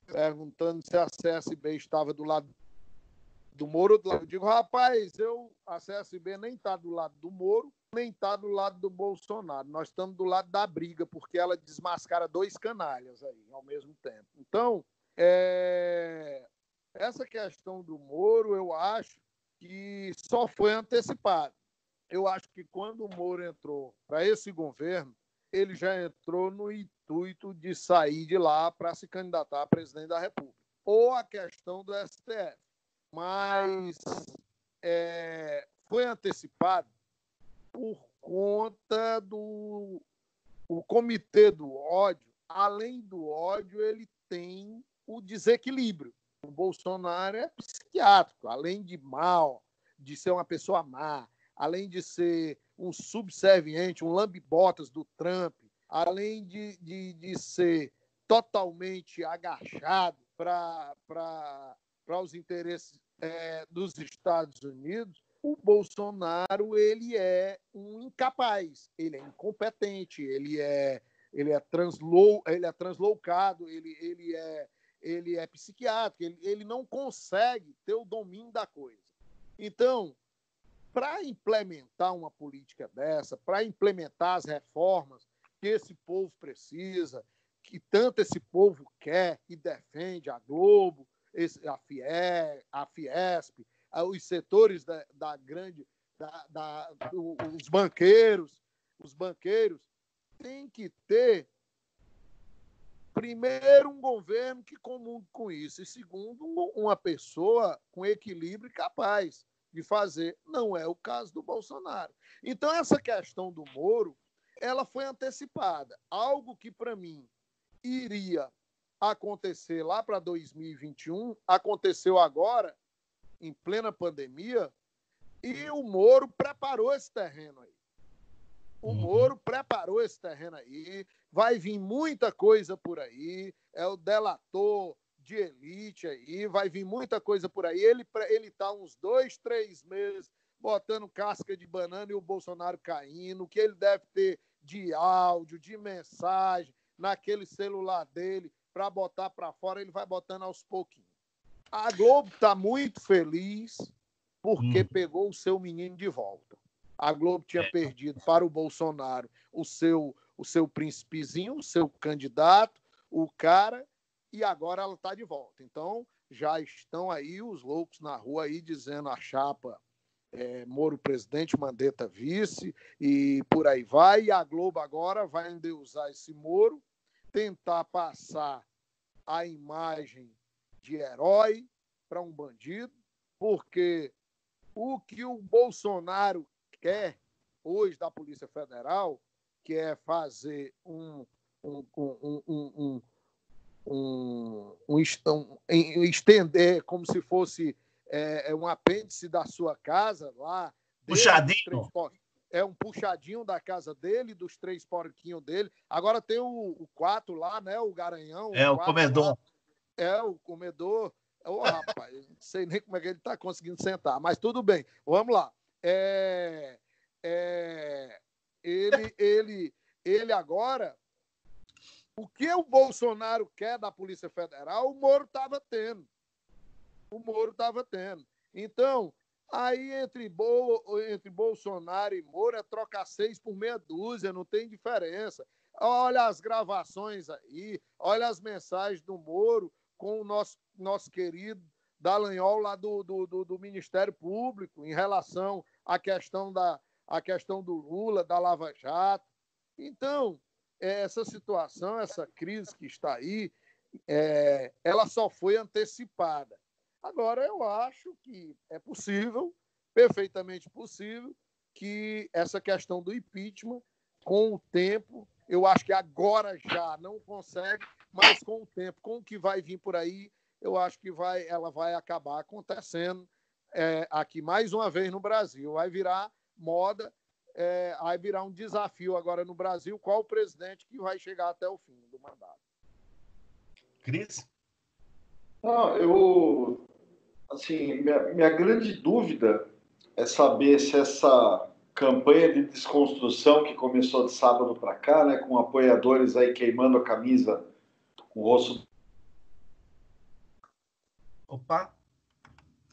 perguntando se a CSB estava do lado do Moro. Eu digo, rapaz, eu, a CSB nem está do lado do Moro, nem está do lado do Bolsonaro. Nós estamos do lado da briga, porque ela desmascara dois canalhas aí ao mesmo tempo. Então, é... essa questão do Moro, eu acho que só foi antecipada. Eu acho que quando o Moro entrou para esse governo, ele já entrou no intuito de sair de lá para se candidatar a presidente da República. Ou a questão do STF. Mas é, foi antecipado por conta do o comitê do ódio. Além do ódio, ele tem o desequilíbrio. O Bolsonaro é psiquiátrico, além de mal, de ser uma pessoa má, além de ser um subserviente, um lambibotas do Trump, além de, de, de ser totalmente agachado para os interesses é, dos Estados Unidos, o Bolsonaro ele é um incapaz, ele é incompetente, ele é ele é translou, ele é translocado, ele, ele é ele é psiquiátrico, ele, ele não consegue ter o domínio da coisa. Então, para implementar uma política dessa, para implementar as reformas que esse povo precisa, que tanto esse povo quer e defende, a Globo, a, FIE, a Fiesp, os setores da, da grande, da, da, os banqueiros, os banqueiros têm que ter primeiro um governo que comungue com isso e segundo uma pessoa com equilíbrio capaz de fazer. Não é o caso do Bolsonaro. Então, essa questão do Moro, ela foi antecipada. Algo que, para mim, iria acontecer lá para 2021, aconteceu agora, em plena pandemia, e o Moro preparou esse terreno aí. O uhum. Moro preparou esse terreno aí, vai vir muita coisa por aí, é o delator de elite aí, vai vir muita coisa por aí. Ele ele tá uns dois, três meses botando casca de banana e o Bolsonaro caindo, que ele deve ter de áudio, de mensagem naquele celular dele para botar para fora, ele vai botando aos pouquinhos. A Globo está muito feliz porque hum. pegou o seu menino de volta. A Globo tinha é. perdido para o Bolsonaro o seu o seu príncipezinho, o seu candidato, o cara, e agora ela está de volta. Então já estão aí os loucos na rua aí dizendo a chapa é, Moro presidente, Mandetta vice e por aí vai. E a Globo agora vai endeusar esse Moro, tentar passar a imagem de herói para um bandido, porque o que o Bolsonaro quer hoje da Polícia Federal, que é fazer um, um, um, um, um, um estender como se fosse é, é, um apêndice da sua casa lá. Puxadinho. É um puxadinho da casa dele, dos três porquinhos dele. Agora tem o, o quarto lá, né? O garanhão. É, o, o comedor. Lá. É, o comedor. Ô, oh, rapaz, não sei nem como é que ele está conseguindo sentar, mas tudo bem. Vamos lá. É, é, ele, ele, ele agora, o que o Bolsonaro quer da Polícia Federal, o Moro estava tendo. O Moro estava tendo. Então, aí entre, Bo, entre Bolsonaro e Moro é trocar seis por meia dúzia, não tem diferença. Olha as gravações aí, olha as mensagens do Moro com o nosso, nosso querido Dallagnol lá do, do, do, do Ministério Público em relação à questão, da, à questão do Lula, da Lava Jato. Então, essa situação, essa crise que está aí, é, ela só foi antecipada. Agora, eu acho que é possível, perfeitamente possível, que essa questão do impeachment, com o tempo, eu acho que agora já não consegue, mas com o tempo, com o que vai vir por aí, eu acho que vai, ela vai acabar acontecendo é, aqui mais uma vez no Brasil. Vai virar moda, é, vai virar um desafio agora no Brasil. Qual o presidente que vai chegar até o fim do mandato? Cris? Não, eu. Assim, minha, minha grande dúvida é saber se essa campanha de desconstrução que começou de sábado para cá, né, com apoiadores aí queimando a camisa com o rosto. Opa!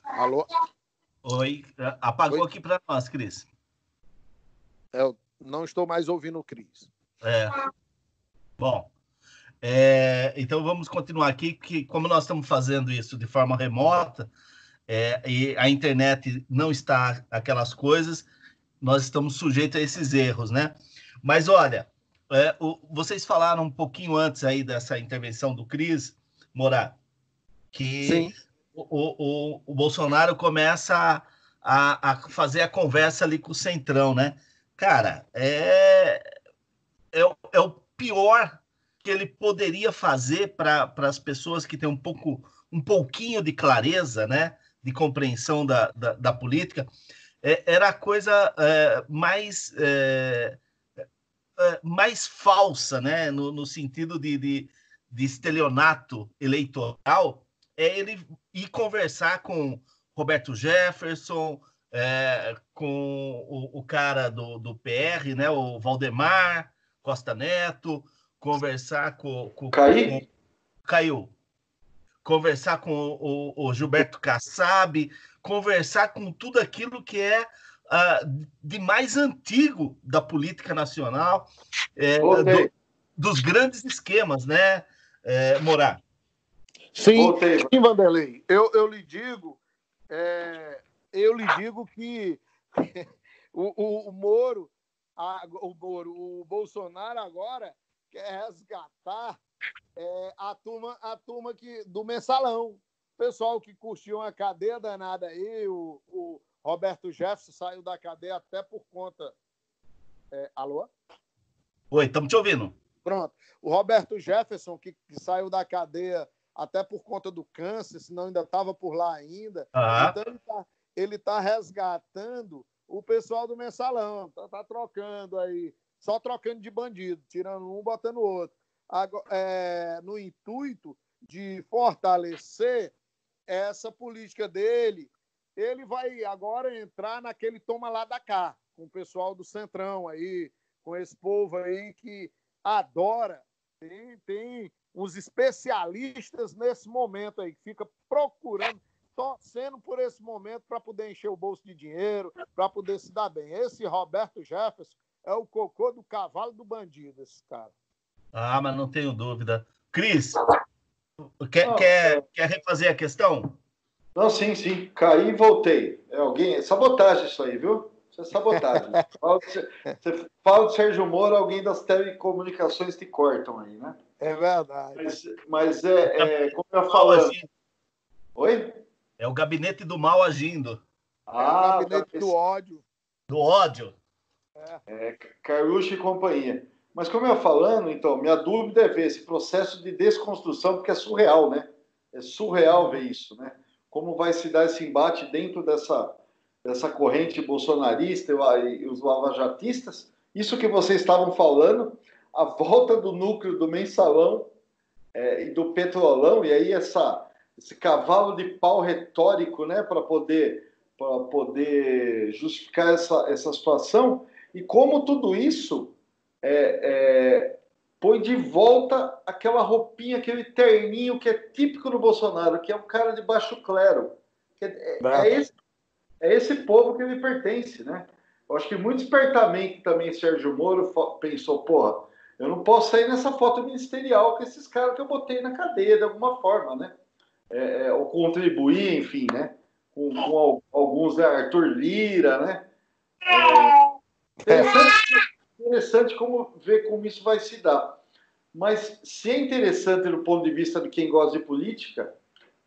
Alô? Oi, apagou Oi? aqui para nós, Cris. Eu não estou mais ouvindo o Cris. É. Bom, é, então vamos continuar aqui, que como nós estamos fazendo isso de forma remota, é, e a internet não está aquelas coisas, nós estamos sujeitos a esses erros, né? Mas olha, é, o, vocês falaram um pouquinho antes aí dessa intervenção do Cris Morar, que o, o, o, Bolsonaro começa a, a, fazer a conversa ali com o Centrão, né? Cara, é, é, é o pior que ele poderia fazer para as pessoas que têm um pouco um pouquinho de clareza, né, de compreensão da, da, da política, é, era a coisa é, mais é, é, mais falsa, né? No, no sentido de, de, de, estelionato eleitoral, é ele ir conversar com Roberto Jefferson, é, com o, o, cara do, do PR, né? O Valdemar Costa Neto, conversar com. com Caiu? Com, caiu. Conversar com o, o Gilberto Kassab, conversar com tudo aquilo que é uh, de mais antigo da política nacional, é, do, dos grandes esquemas, né, é, Morar? Sim, sim, Vanderlei. Eu, eu lhe digo, é, eu lhe digo que (laughs) o, o, o Moro, a, o Moro, o Bolsonaro agora quer resgatar é, a turma, a turma que, do mensalão. Pessoal que curtiu uma cadeia danada aí, o, o, Roberto Jefferson saiu da cadeia até por conta. É, alô? Oi, estamos te ouvindo. Pronto. O Roberto Jefferson, que, que, saiu da cadeia até por conta do câncer, senão ainda estava por lá ainda. Ah. Então ele está ele tá resgatando o pessoal do mensalão. Tá, tá trocando aí, só trocando de bandido, tirando um, botando outro. Agora, é, no intuito de fortalecer essa política dele, ele vai agora entrar naquele toma lá da cá, com o pessoal do Centrão aí, com esse povo aí que adora, tem, tem uns especialistas nesse momento aí, que fica procurando, torcendo por esse momento para poder encher o bolso de dinheiro, para poder se dar bem. Esse Roberto Jefferson é o cocô do cavalo do bandido, esse cara. Ah, mas não tenho dúvida. Cris, quer, quer, quer refazer a questão? Não, sim, sim. Caí e voltei. É alguém. É sabotagem isso aí, viu? Isso é sabotagem. (laughs) você fala de Sérgio Moro, alguém das telecomunicações te cortam aí, né? É verdade. Mas, mas é, é, como eu falo. Oi? É o gabinete do mal agindo. Ah, é o gabinete tá... do ódio. Do ódio. É. é Carluxo e companhia. Mas como eu ia falando, então, minha dúvida é ver esse processo de desconstrução, porque é surreal, né? É surreal ver isso, né? Como vai se dar esse embate dentro dessa, dessa corrente bolsonarista e os lavajatistas? Isso que vocês estavam falando a volta do núcleo do mensalão é, e do petrolão, e aí essa, esse cavalo de pau retórico né, para poder, poder justificar essa, essa situação, e como tudo isso é, é, põe de volta aquela roupinha, aquele terninho que é típico do Bolsonaro, que é um cara de baixo clero. É, é, esse, é esse povo que ele pertence, né? Eu acho que muito espertamente também Sérgio Moro pensou, porra, eu não posso sair nessa foto ministerial com esses caras que eu botei na cadeia de alguma forma, né? É, é, ou contribuir, enfim, né? Com, com alguns, né? Arthur Lira, né? É, interessante, interessante como ver como isso vai se dar. Mas se é interessante do ponto de vista de quem gosta de política,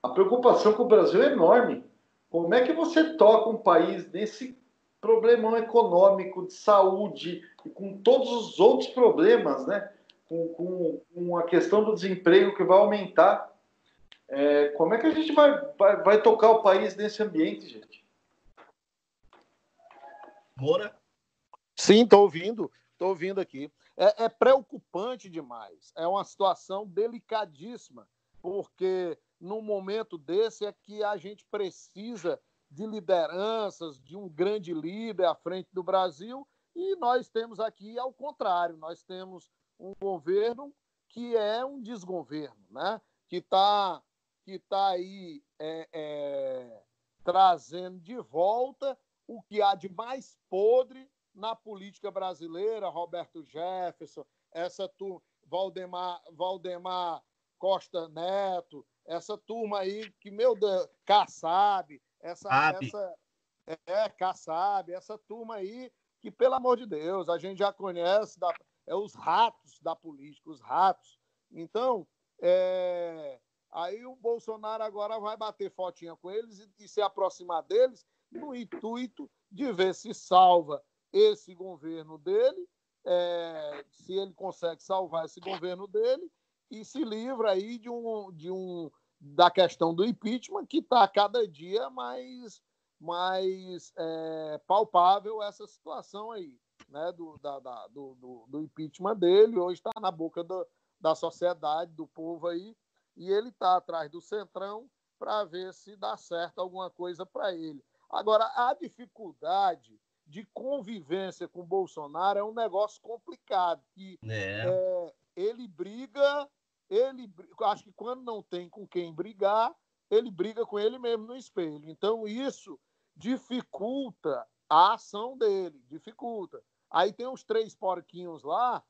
a preocupação com o Brasil é enorme. Como é que você toca um país nesse problemão econômico, de saúde, e com todos os outros problemas, né? Com, com, com a questão do desemprego que vai aumentar. É, como é que a gente vai, vai, vai tocar o país nesse ambiente, gente? Moura? Sim, estou ouvindo, estou ouvindo aqui. É, é, preocupante demais. É uma situação delicadíssima, porque num momento desse é que a gente precisa de lideranças, de um grande líder à frente do Brasil, e nós temos aqui ao contrário, nós temos um governo que é um desgoverno, né? que está que tá aí é, é, trazendo de volta o que há de mais podre na política brasileira, Roberto Jefferson, essa turma, Valdemar, Valdemar Costa Neto, essa turma aí que, meu Deus, Kassab, essa, essa é, Kassab, essa turma aí que, pelo amor de Deus, a gente já conhece, da, é os ratos da política, os ratos. Então, é, aí o Bolsonaro agora vai bater fotinha com eles e, e se aproximar deles no intuito de ver se salva esse governo dele, é, se ele consegue salvar esse governo dele e se livra aí de um, de um da questão do impeachment que está cada dia mais mais é, palpável essa situação aí, né, do, da, da, do, do, impeachment dele. Hoje está na boca do, da sociedade, do povo aí, e ele está atrás do centrão para ver se dá certo alguma coisa para ele. Agora, a dificuldade de convivência com Bolsonaro é um negócio complicado, que é. É, ele briga, ele acho que quando não tem com quem brigar, ele briga com ele mesmo no espelho. Então, isso dificulta a ação dele, dificulta. Aí tem os três porquinhos lá,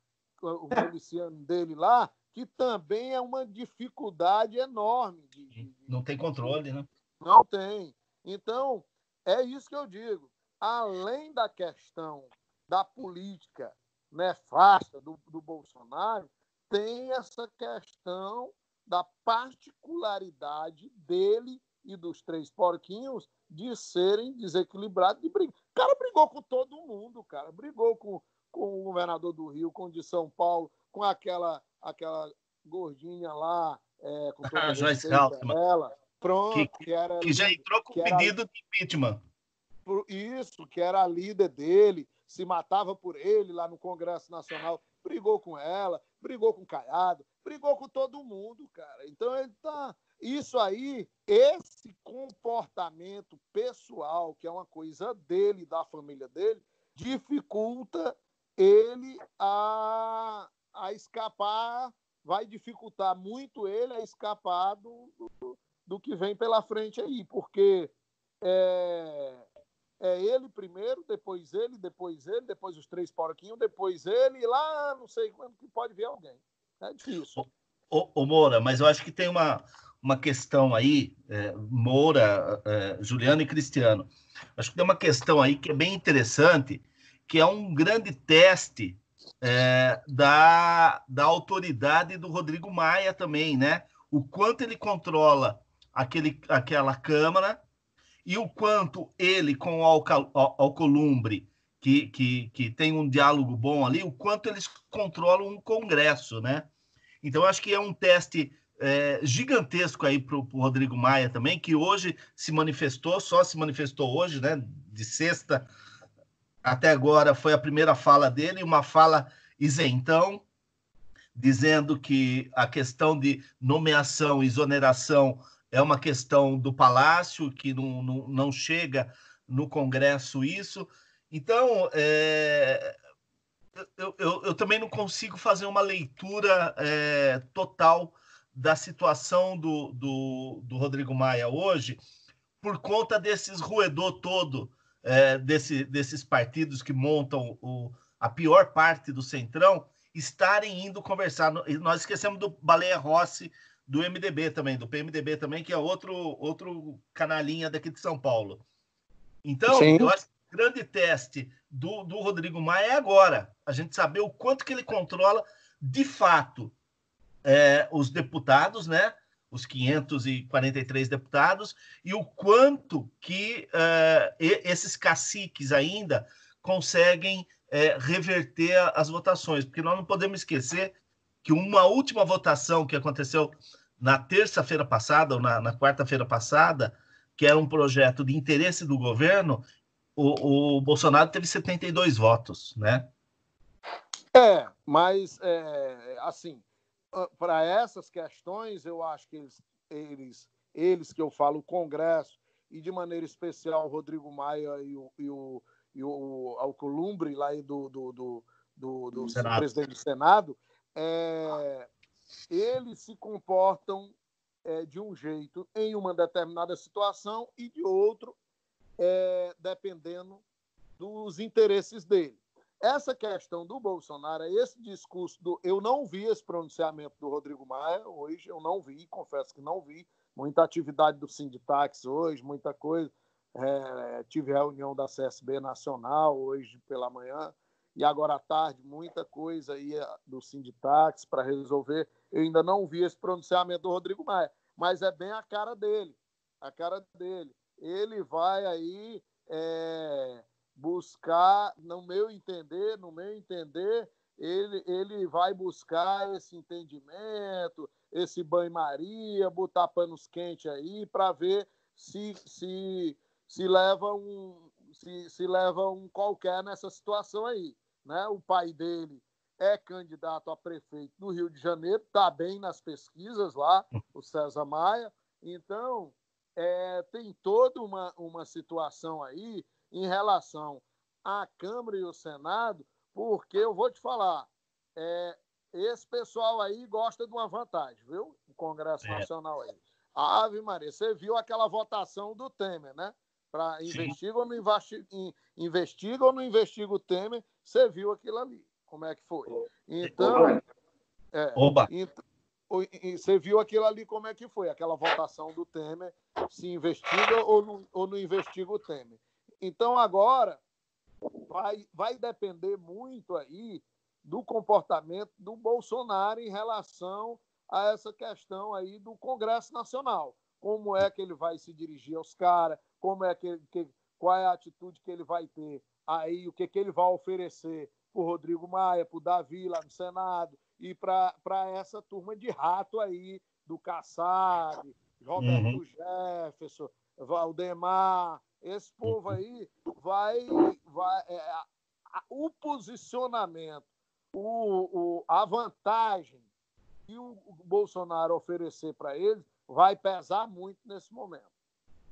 o (laughs) miliciano dele lá, que também é uma dificuldade enorme. De, de, não tem controle, né? Não tem. Então, é isso que eu digo. Além da questão da política nefasta do, do Bolsonaro, tem essa questão da particularidade dele e dos três porquinhos de serem desequilibrados, de brigar. O cara brigou com todo mundo, cara. Brigou com, com o governador do Rio, com o de São Paulo, com aquela, aquela gordinha lá, é, com toda (laughs) a Joyce Haltman. Ela. Pronto, que, que, era, que já entrou com pedido era... de impeachment. isso, que era a líder dele, se matava por ele lá no Congresso Nacional, brigou com ela, brigou com o Caiado, brigou com todo mundo, cara. Então ele tá. Isso aí, esse comportamento pessoal, que é uma coisa dele, da família dele, dificulta ele a, a escapar, vai dificultar muito ele a escapar do, do, do que vem pela frente aí, porque é, é ele primeiro, depois ele, depois ele, depois os três porquinhos, depois ele, e lá não sei quando que pode vir alguém. É difícil. Ô, Moura, mas eu acho que tem uma, uma questão aí, é, Moura, é, Juliano e Cristiano. Acho que tem uma questão aí que é bem interessante, que é um grande teste é, da, da autoridade do Rodrigo Maia também, né? O quanto ele controla aquele, aquela Câmara e o quanto ele com o Alcolumbre, que, que, que tem um diálogo bom ali, o quanto eles controlam um Congresso, né? Então, acho que é um teste é, gigantesco aí para o Rodrigo Maia também, que hoje se manifestou, só se manifestou hoje, né? De sexta até agora foi a primeira fala dele, uma fala isentão, dizendo que a questão de nomeação, exoneração é uma questão do Palácio, que não, não, não chega no Congresso isso. Então, é, eu, eu, eu, também não consigo fazer uma leitura é, total da situação do, do, do, Rodrigo Maia hoje, por conta desses roedor todo, é, desse, desses partidos que montam o, a pior parte do Centrão, estarem indo conversar. Nós esquecemos do Baleia Rossi, do MDB também, do PMDB também, que é outro, outro canalinha daqui de São Paulo. Então, Sim. eu acho que o grande teste do, do Rodrigo Maia é agora. A gente saber o quanto que ele controla, de fato, é, os deputados, né? Os 543 deputados, e o quanto que é, esses caciques ainda conseguem é, reverter as votações, porque nós não podemos esquecer que uma última votação que aconteceu na terça-feira passada, ou na, na quarta-feira passada, que era um projeto de interesse do governo, o, o Bolsonaro teve 72 votos, né? É, mas, é, assim, para essas questões, eu acho que eles, eles, eles que eu falo, o Congresso, e de maneira especial o Rodrigo Maia e o, e o, e o Alcolumbre, lá do, do, do, do, do presidente do Senado, é, eles se comportam é, de um jeito em uma determinada situação e de outro, é, dependendo dos interesses dele. Essa questão do Bolsonaro, esse discurso do. Eu não vi esse pronunciamento do Rodrigo Maia hoje, eu não vi, confesso que não vi. Muita atividade do Sinditax hoje, muita coisa. É, tive reunião da CSB Nacional hoje pela manhã e agora à tarde muita coisa aí é, do Sinditax para resolver. Eu ainda não vi esse pronunciamento do Rodrigo Maia, mas é bem a cara dele, a cara dele. Ele vai aí é, buscar, no meu entender, no meu entender, ele, ele vai buscar esse entendimento, esse banho-maria, botar panos quentes aí para ver se, se, se leva um se, se leva um qualquer nessa situação aí. Né? O pai dele é candidato a prefeito do Rio de Janeiro, está bem nas pesquisas lá, o César Maia. Então, é, tem toda uma, uma situação aí em relação à Câmara e o Senado, porque eu vou te falar, é, esse pessoal aí gosta de uma vantagem, viu? O Congresso é. Nacional aí. Ave Maria, você viu aquela votação do Temer, né? Para investiga ou, não investiga, investiga ou não investiga o Temer, você viu aquilo ali como é que foi. Então, é, Oba. Então, você viu aquilo ali como é que foi, aquela votação do Temer, se investiga ou não, ou não investiga o Temer. Então agora vai, vai depender muito aí do comportamento do Bolsonaro em relação a essa questão aí do Congresso Nacional. Como é que ele vai se dirigir aos caras, como é que, que qual é a atitude que ele vai ter aí, o que, que ele vai oferecer para o Rodrigo Maia, para o Davi lá no Senado e para essa turma de rato aí do Kassab, Roberto uhum. Jefferson, Valdemar, esse povo aí vai. vai é, a, o posicionamento, o, o, a vantagem que o, Bolsonaro oferecer para eles vai pesar muito nesse momento.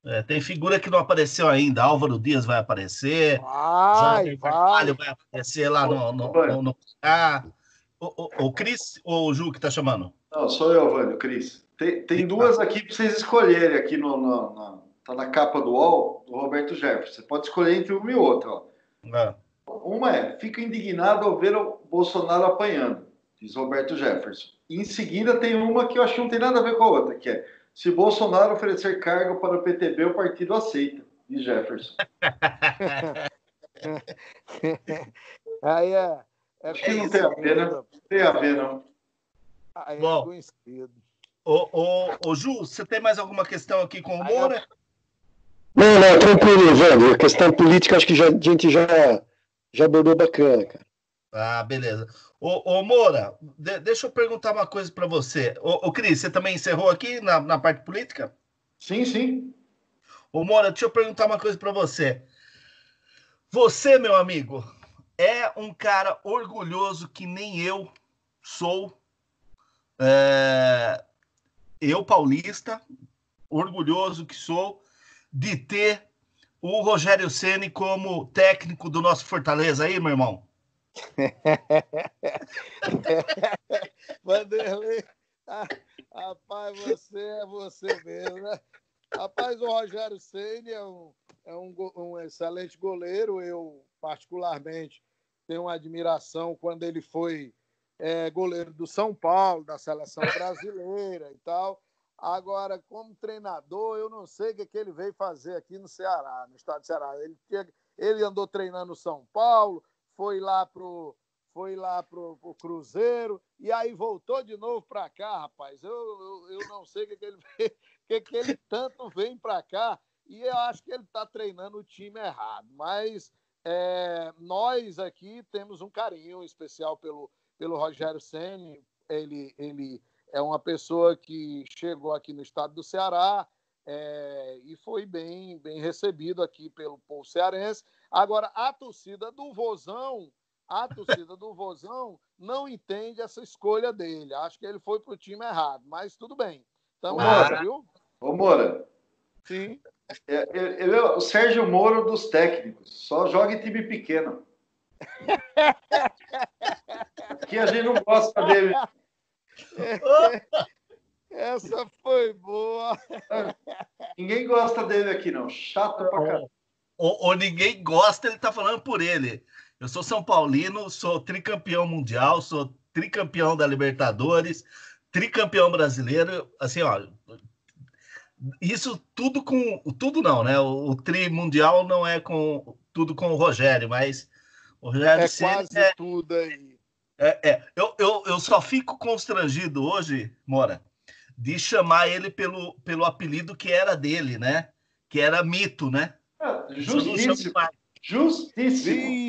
É, tem figura que não apareceu ainda. Álvaro Dias vai aparecer. Vai, vai. vai aparecer lá no. no, no, no ah, o, o, o Cris ou o Ju que tá chamando? Não, sou eu, Vânio, Cris. Tem, tem duas aqui para vocês escolherem aqui no, no, no, tá na capa do UOL, do Roberto Jefferson. Você pode escolher entre uma e outra. Ó. É. Uma é, fica indignado ao ver o Bolsonaro apanhando, diz Roberto Jefferson. E em seguida tem uma que eu acho que não tem nada a ver com a outra, que é se Bolsonaro oferecer cargo para o PTB, o partido aceita, diz Jefferson. (laughs) Aí é. é acho que não tem a ver, né? Não tem a ver, não. Aí é Bom, conhecido. Ô, ô, ô, Ju, você tem mais alguma questão aqui com o Moura? Não, não, tranquilo, Evandro. A questão política acho que já, a gente já, já abordou bacana, cara. Ah, beleza. Ô, ô Moura, de, deixa eu perguntar uma coisa para você. Ô, ô, Cris, você também encerrou aqui na, na parte política? Sim, sim. Ô, Moura, deixa eu perguntar uma coisa para você. Você, meu amigo, é um cara orgulhoso que nem eu sou. É, eu, paulista, orgulhoso que sou de ter o Rogério Ceni como técnico do nosso Fortaleza aí, meu irmão. (laughs) Vanderlei, ah, rapaz, você é você mesmo, né? Rapaz, o Rogério Ceni é, um, é um, um, excelente goleiro. Eu, particularmente, tenho uma admiração quando ele foi é, goleiro do São Paulo, da seleção brasileira e tal. Agora, como treinador, eu não sei o que, que ele veio fazer aqui no Ceará, no estado do Ceará. Ele, ele andou treinando São Paulo, foi lá pro foi lá pro, pro Cruzeiro e aí voltou de novo para cá, rapaz. Eu, eu, eu, não sei o que, que ele (laughs) que, que ele tanto vem para cá e eu acho que ele está treinando o time errado. Mas é, nós aqui temos um carinho especial pelo, pelo Rogério Ceni. Ele, ele é uma pessoa que chegou aqui no estado do Ceará é, e foi bem, bem recebido aqui pelo povo cearense. Agora, a torcida do Vozão, a torcida do Vozão não entende essa escolha dele. Acho que ele foi para o time errado, mas tudo bem. Tamo lá, viu? Ô, Moura. Sim. É, é, ele é o Sérgio Moro dos técnicos. Só joga em time pequeno. (laughs) que a gente não gosta dele. Essa foi boa. Ninguém gosta dele aqui, não. Chato pra caramba ou, ou, ninguém gosta, ele tá falando por ele. Eu sou São Paulino, sou tricampeão mundial, sou tricampeão da Libertadores, tricampeão brasileiro. Assim, ó, isso tudo com. Tudo não, né? O, o tri mundial não é com tudo com o Rogério, mas o Rogério é quase é, tudo aí. É, é. Eu, eu, eu só fico constrangido hoje, Mora, de chamar ele pelo, pelo apelido que era dele, né? Que era mito, né? Justíssimo.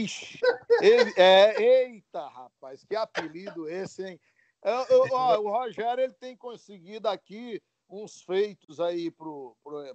Ixi, ele, é, eita, rapaz, que apelido esse, hein? Eu, eu, ó, o Rogério ele tem conseguido aqui uns feitos aí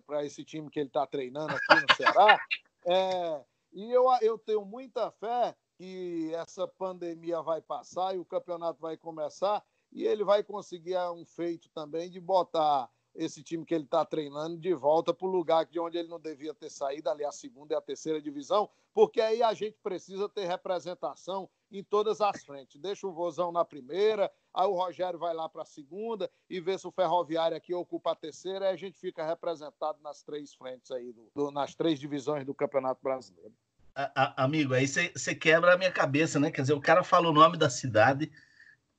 para esse time que ele está treinando aqui no Ceará. É, e eu, eu tenho muita fé que essa pandemia vai passar e o campeonato vai começar e ele vai conseguir um feito também de botar esse time que ele está treinando de volta para o lugar de onde ele não devia ter saído, ali a segunda e a terceira divisão, porque aí a gente precisa ter representação em todas as frentes. Deixa o Vozão na primeira, aí o Rogério vai lá para a segunda e vê se o Ferroviário aqui ocupa a terceira, aí a gente fica representado nas três frentes aí, do, do, nas três divisões do Campeonato Brasileiro. A, a, amigo, aí você quebra a minha cabeça, né? Quer dizer, o cara fala o nome da cidade,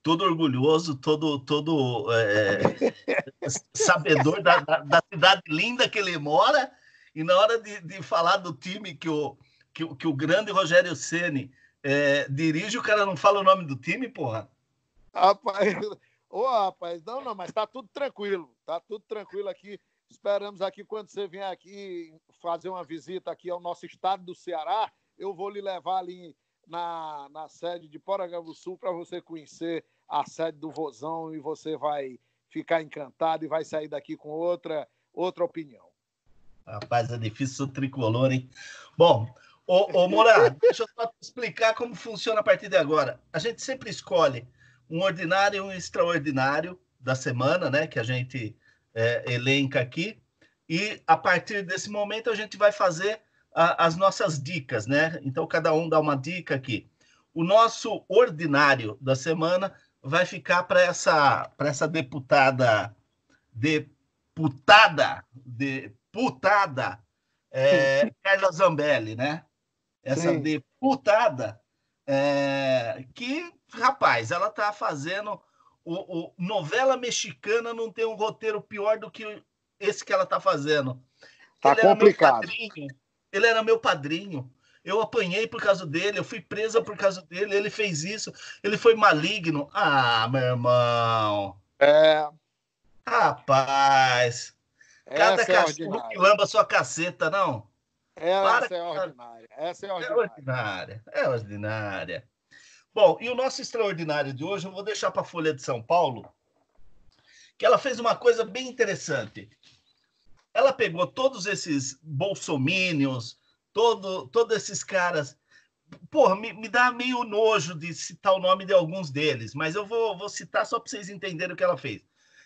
todo orgulhoso, todo, todo é, (laughs) sabedor da, da, da, cidade linda que ele mora, e na hora de, de falar do time que o, que, que o grande Rogério Ceni é, dirige, o cara não fala o nome do time, porra? Rapaz, (laughs) ô oh, rapaz, não, não, mas tá tudo tranquilo, tá tudo tranquilo aqui. Esperamos aqui quando você vier aqui fazer uma visita aqui ao nosso estado do Ceará, eu vou lhe levar ali na, na sede de Sul para você conhecer a sede do Vozão e você vai ficar encantado e vai sair daqui com outra, outra opinião. Rapaz, é difícil o tricolor, hein? Bom, ô, ô Moura, (laughs) deixa eu só explicar como funciona a partir de agora. A gente sempre escolhe um ordinário e um extraordinário da semana, né? Que a gente é, elenca aqui. E a partir desse momento a gente vai fazer a, as nossas dicas, né? Então cada um dá uma dica aqui. O nosso ordinário da semana vai ficar para essa, essa deputada, deputada, deputada é, Carla Zambelli, né? Essa Sim. deputada é, que, rapaz, ela está fazendo o, o, novela mexicana não tem um roteiro pior do que esse que ela está fazendo. Tá ele complicado. Era ele era meu padrinho. Eu apanhei por causa dele, eu fui presa por causa dele, ele fez isso, ele foi maligno. Ah, meu irmão. É. Rapaz. Cada Essa é cachorro que lamba sua caceta, não? Essa é ordinária. Essa é, é ordinária. É ordinária. É ordinária. Bom, e o nosso extraordinário de hoje eu vou deixar para a Folha de São Paulo, que ela fez uma coisa bem interessante. Ela pegou todos esses bolsomínios, todo, todos esses caras. Porra, me, me, dá meio nojo de citar o nome de alguns deles, mas eu vou, vou citar só para vocês entenderem o que ela fez.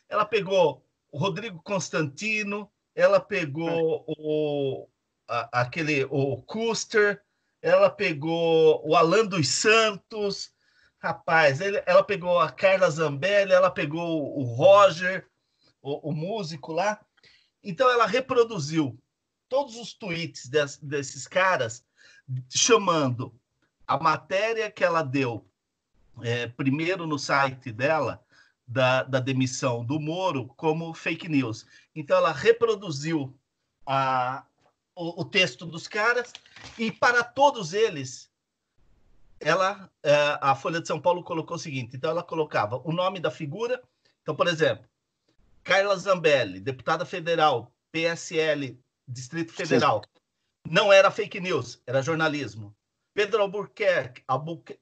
Ela pegou o Rodrigo Constantino, ela pegou o, a, aquele o Custer, ela pegou o Alan dos Santos, rapaz, ele, ela pegou a Carla Zambelli, ela pegou o Roger, o, o músico lá. Então ela reproduziu todos os tweets des, desses caras chamando a matéria que ela deu é, primeiro no site dela da, da demissão do Moro como fake news. Então ela reproduziu a, o, o texto dos caras e para todos eles, ela, é, a Folha de São Paulo colocou o seguinte: então ela colocava o nome da figura. Então, por exemplo, Carla Zambelli, deputada federal, PSL, Distrito Federal. Sim. Não era fake news, era jornalismo. Pedro Albuquerque,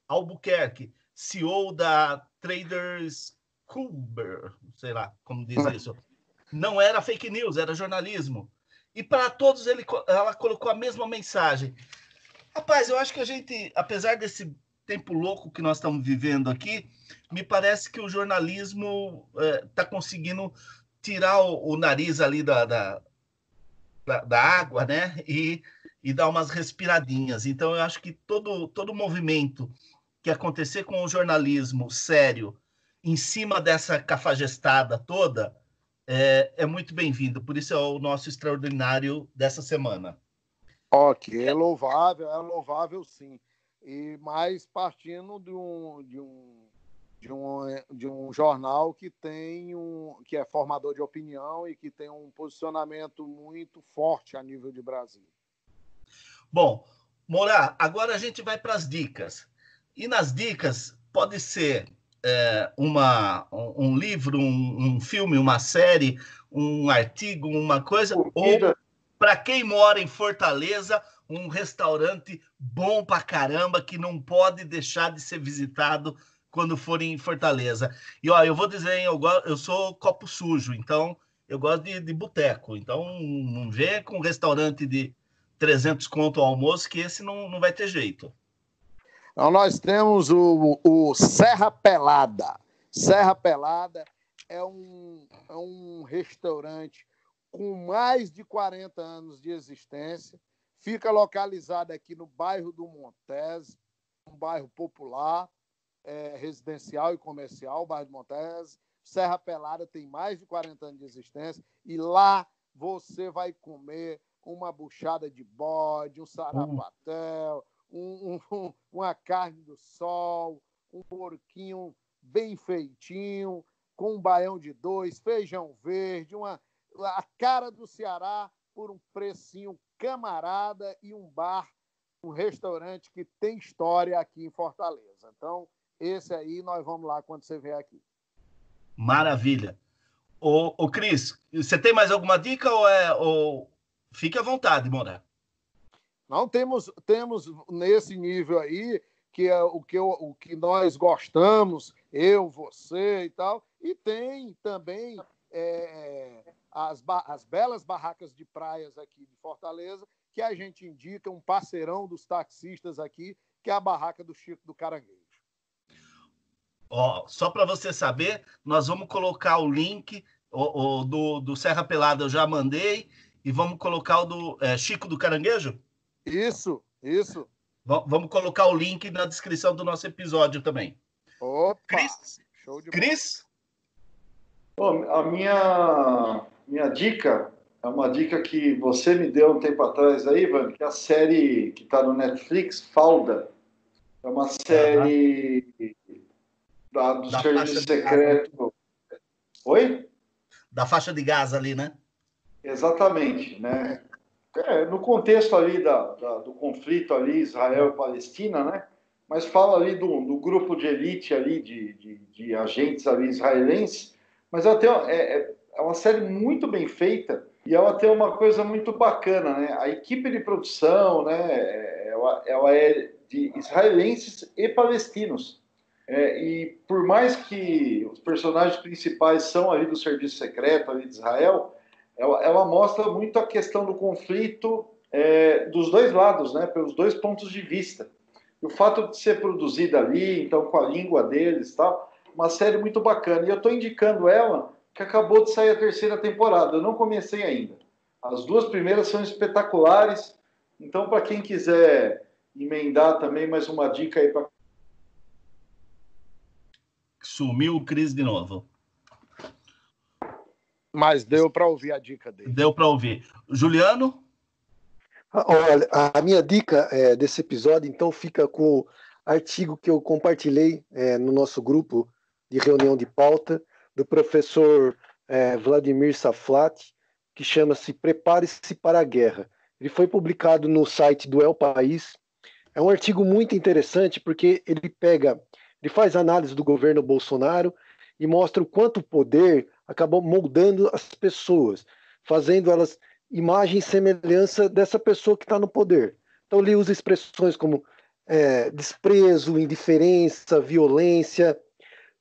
Albuquerque CEO da Traders Kuber, sei lá como diz hum. isso. Não era fake news, era jornalismo. E para todos ele, ela colocou a mesma mensagem. Rapaz, eu acho que a gente, apesar desse tempo louco que nós estamos vivendo aqui, me parece que o jornalismo está é, conseguindo tirar o, o, nariz ali da, da, da, da água, né? E, e dar umas respiradinhas. Então, eu acho que todo, todo movimento que acontecer com o jornalismo sério em cima dessa cafajestada toda é, é muito bem-vindo. Por isso é o nosso extraordinário dessa semana. Ok, é louvável, é louvável sim. E mais partindo de um, de um, de um, de um jornal que tem um que é formador de opinião e que tem um posicionamento muito forte a nível de Brasil. Bom, Morar, agora a gente vai para as dicas. E nas dicas pode ser é, uma, um livro, um, um, filme, uma série, um artigo, uma coisa, ou para quem mora em Fortaleza, um restaurante bom para caramba que não pode deixar de ser visitado quando for em Fortaleza. E ó, eu vou dizer, eu, eu sou copo sujo, então eu gosto de, de boteco. Então não vê com um restaurante de 300 conto ao almoço que esse não, não vai ter jeito. Então, nós temos o, o Serra Pelada. Serra Pelada é um, é um restaurante com mais de 40 anos de existência. Fica localizado aqui no bairro do Montes, um bairro popular, é, residencial e comercial, bairro do Montes. Serra Pelada tem mais de 40 anos de existência e lá você vai comer uma buchada de bode, um sarapatel, um, (laughs) um, uma carne do sol, um porquinho bem feitinho, com um baião de dois, feijão verde, uma, a cara do Ceará por um precinho camarada e um bar, um restaurante que tem história aqui em Fortaleza. Então, esse aí nós vamos lá quando você vier aqui. Maravilha. Ô, ô Cris, você tem mais alguma dica ou é. Ou... Fique à vontade, Morar. Não temos, temos nesse nível aí, que é o que, o que nós gostamos, eu, você e tal, e tem também é, as, as belas barracas de praias aqui de Fortaleza, que a gente indica um parceirão dos taxistas aqui, que é a barraca do Chico do Caranguejo. Ó, só para você saber, nós vamos colocar o link o, o, do, do Serra Pelada, eu já mandei, e vamos colocar o do é, Chico do Caranguejo? Isso, isso. V vamos colocar o link na descrição do nosso episódio também. Opa! Cris? Cris? Bom, a minha, minha dica é uma dica que você me deu um tempo atrás aí, Ivan, que é a série que está no Netflix, Falda. É uma série uhum. da, do da Serviço Secreto. Oi? Da faixa de gás ali, né? Exatamente, né? É, no contexto ali da, da, do conflito ali Israel Palestina, né? Mas fala ali do, do grupo de elite ali de, de, de agentes ali israelenses, mas tem, é, é, é uma série muito bem feita e ela tem uma coisa muito bacana, né? A equipe de produção, né? Ela, ela é de israelenses e palestinos. É, e por mais que os personagens principais são ali do serviço secreto ali de Israel, ela, ela mostra muito a questão do conflito é, dos dois lados, né? Pelos dois pontos de vista. E o fato de ser produzida ali, então com a língua deles, tal, uma série muito bacana. E eu estou indicando ela que acabou de sair a terceira temporada. Eu não comecei ainda. As duas primeiras são espetaculares. Então, para quem quiser emendar também mais uma dica aí para. Sumiu o Cris de novo. Mas deu para ouvir a dica dele. Deu para ouvir. Juliano? Ah, olha, a minha dica é, desse episódio, então, fica com o artigo que eu compartilhei é, no nosso grupo de reunião de pauta do professor é, Vladimir Saflat, que chama-se Prepare-se para a Guerra. Ele foi publicado no site do El País. É um artigo muito interessante porque ele pega, ele faz análise do governo Bolsonaro e mostra o quanto o poder acabou moldando as pessoas, fazendo elas imagem e semelhança dessa pessoa que está no poder. Então ele usa expressões como é, desprezo, indiferença, violência,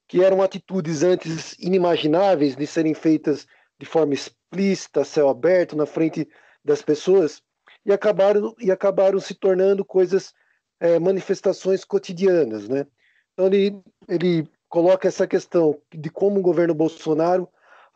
que eram atitudes antes inimagináveis de serem feitas de forma explícita, céu aberto, na frente das pessoas, e acabaram, e acabaram se tornando coisas, é, manifestações cotidianas. Né? Então, ele, ele coloca essa questão de como o governo Bolsonaro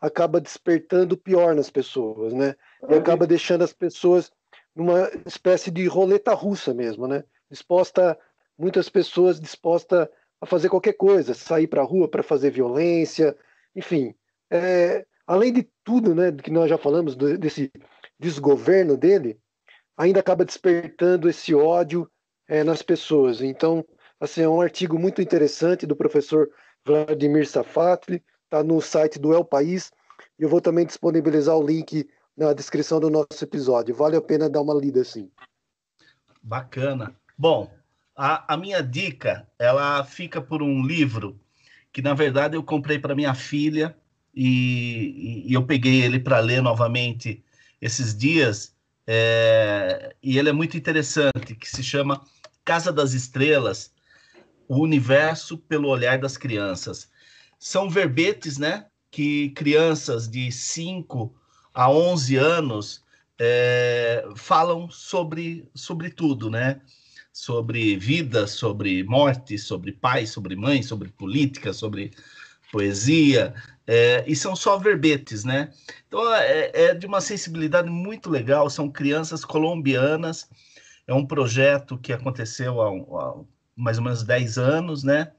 acaba despertando o pior nas pessoas, né? E acaba deixando as pessoas numa espécie de roleta russa mesmo, né? Disposta, muitas pessoas dispostas a fazer qualquer coisa, sair para a rua para fazer violência, enfim. É, além de tudo, né, que nós já falamos desse desgoverno dele, ainda acaba despertando esse ódio é, nas pessoas. Então, assim, é um artigo muito interessante do professor Vladimir Safatli, está no site do El País, eu vou também disponibilizar o link na descrição do nosso episódio. Vale a pena dar uma lida, sim. Bacana. Bom, a, a minha dica, ela fica por um livro que, na verdade, eu comprei para minha filha e, e, eu peguei ele para ler novamente esses dias. É, e ele é muito interessante, que se chama Casa das Estrelas, o universo pelo olhar das crianças. São verbetes, né, que crianças de 5 a 11 anos é, falam sobre, sobre tudo, né? sobre vida, sobre morte, sobre pai, sobre mãe, sobre política, sobre poesia, é, e são só verbetes, né? Então é, é, de uma sensibilidade muito legal. São crianças colombianas. É um projeto que aconteceu há, há mais ou menos 10 anos, né?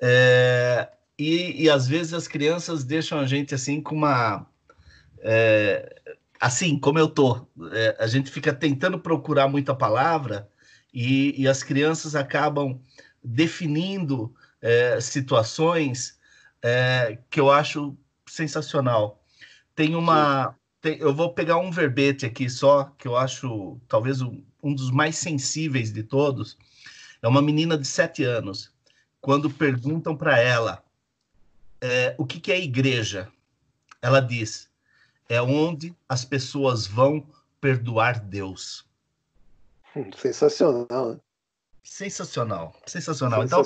É, e, e, às vezes as crianças deixam a gente assim com uma. É, assim, como eu tô. É, a gente fica tentando procurar muita palavra e, e as crianças acabam definindo é, situações é, que eu acho sensacional. Tem uma. Tem, eu vou pegar um verbete aqui só, que eu acho talvez um, um dos mais sensíveis de todos. É uma menina de sete anos. Quando perguntam para ela é, o que, que é igreja, ela diz: é onde as pessoas vão perdoar Deus. Sensacional. Né? Sensacional, sensacional. Então,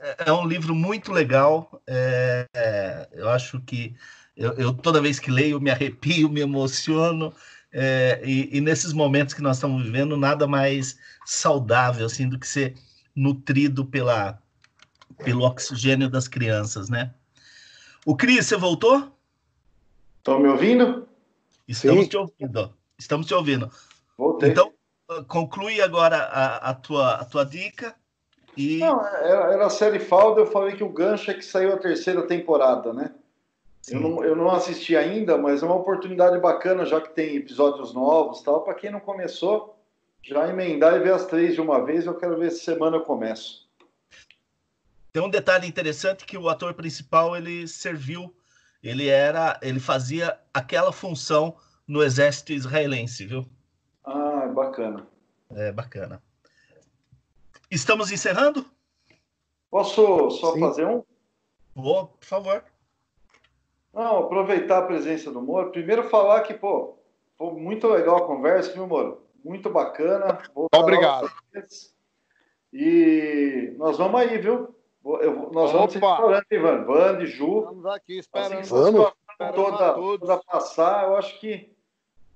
é, é um livro muito legal. É, é, eu acho que eu, eu, toda vez que leio me arrepio, me emociono. É, e, e, nesses momentos que nós estamos vivendo, nada mais saudável assim do que ser nutrido pela, pelo oxigênio das crianças, né? O Cris, você voltou? Estão me ouvindo? Estamos Sim. te ouvindo. Estamos te ouvindo. Voltei. Então, conclui agora a, a, tua, a tua dica. E... Não, era, era a série Falda, eu falei que o gancho é que saiu a terceira temporada, né? Eu não, eu não assisti ainda, mas é uma oportunidade bacana, já que tem episódios novos tal. Para quem não começou, já emendar e ver as três de uma vez. Eu quero ver se semana eu começo. Tem um detalhe interessante que o ator principal ele serviu, ele era, ele fazia aquela função no exército israelense, viu? Ah, bacana. É bacana. Estamos encerrando? Posso só Sim. fazer um? Vou, por favor. Não, aproveitar a presença do Moro. Primeiro falar que, pô, foi muito legal a conversa, viu, Moro? Muito bacana. Obrigado. E nós vamos aí, viu? Eu, nós Opa. vamos restaurante, Ivan. Band, Ju. Estamos aqui esperando. Assim, vamos. Toda, toda passar, eu acho que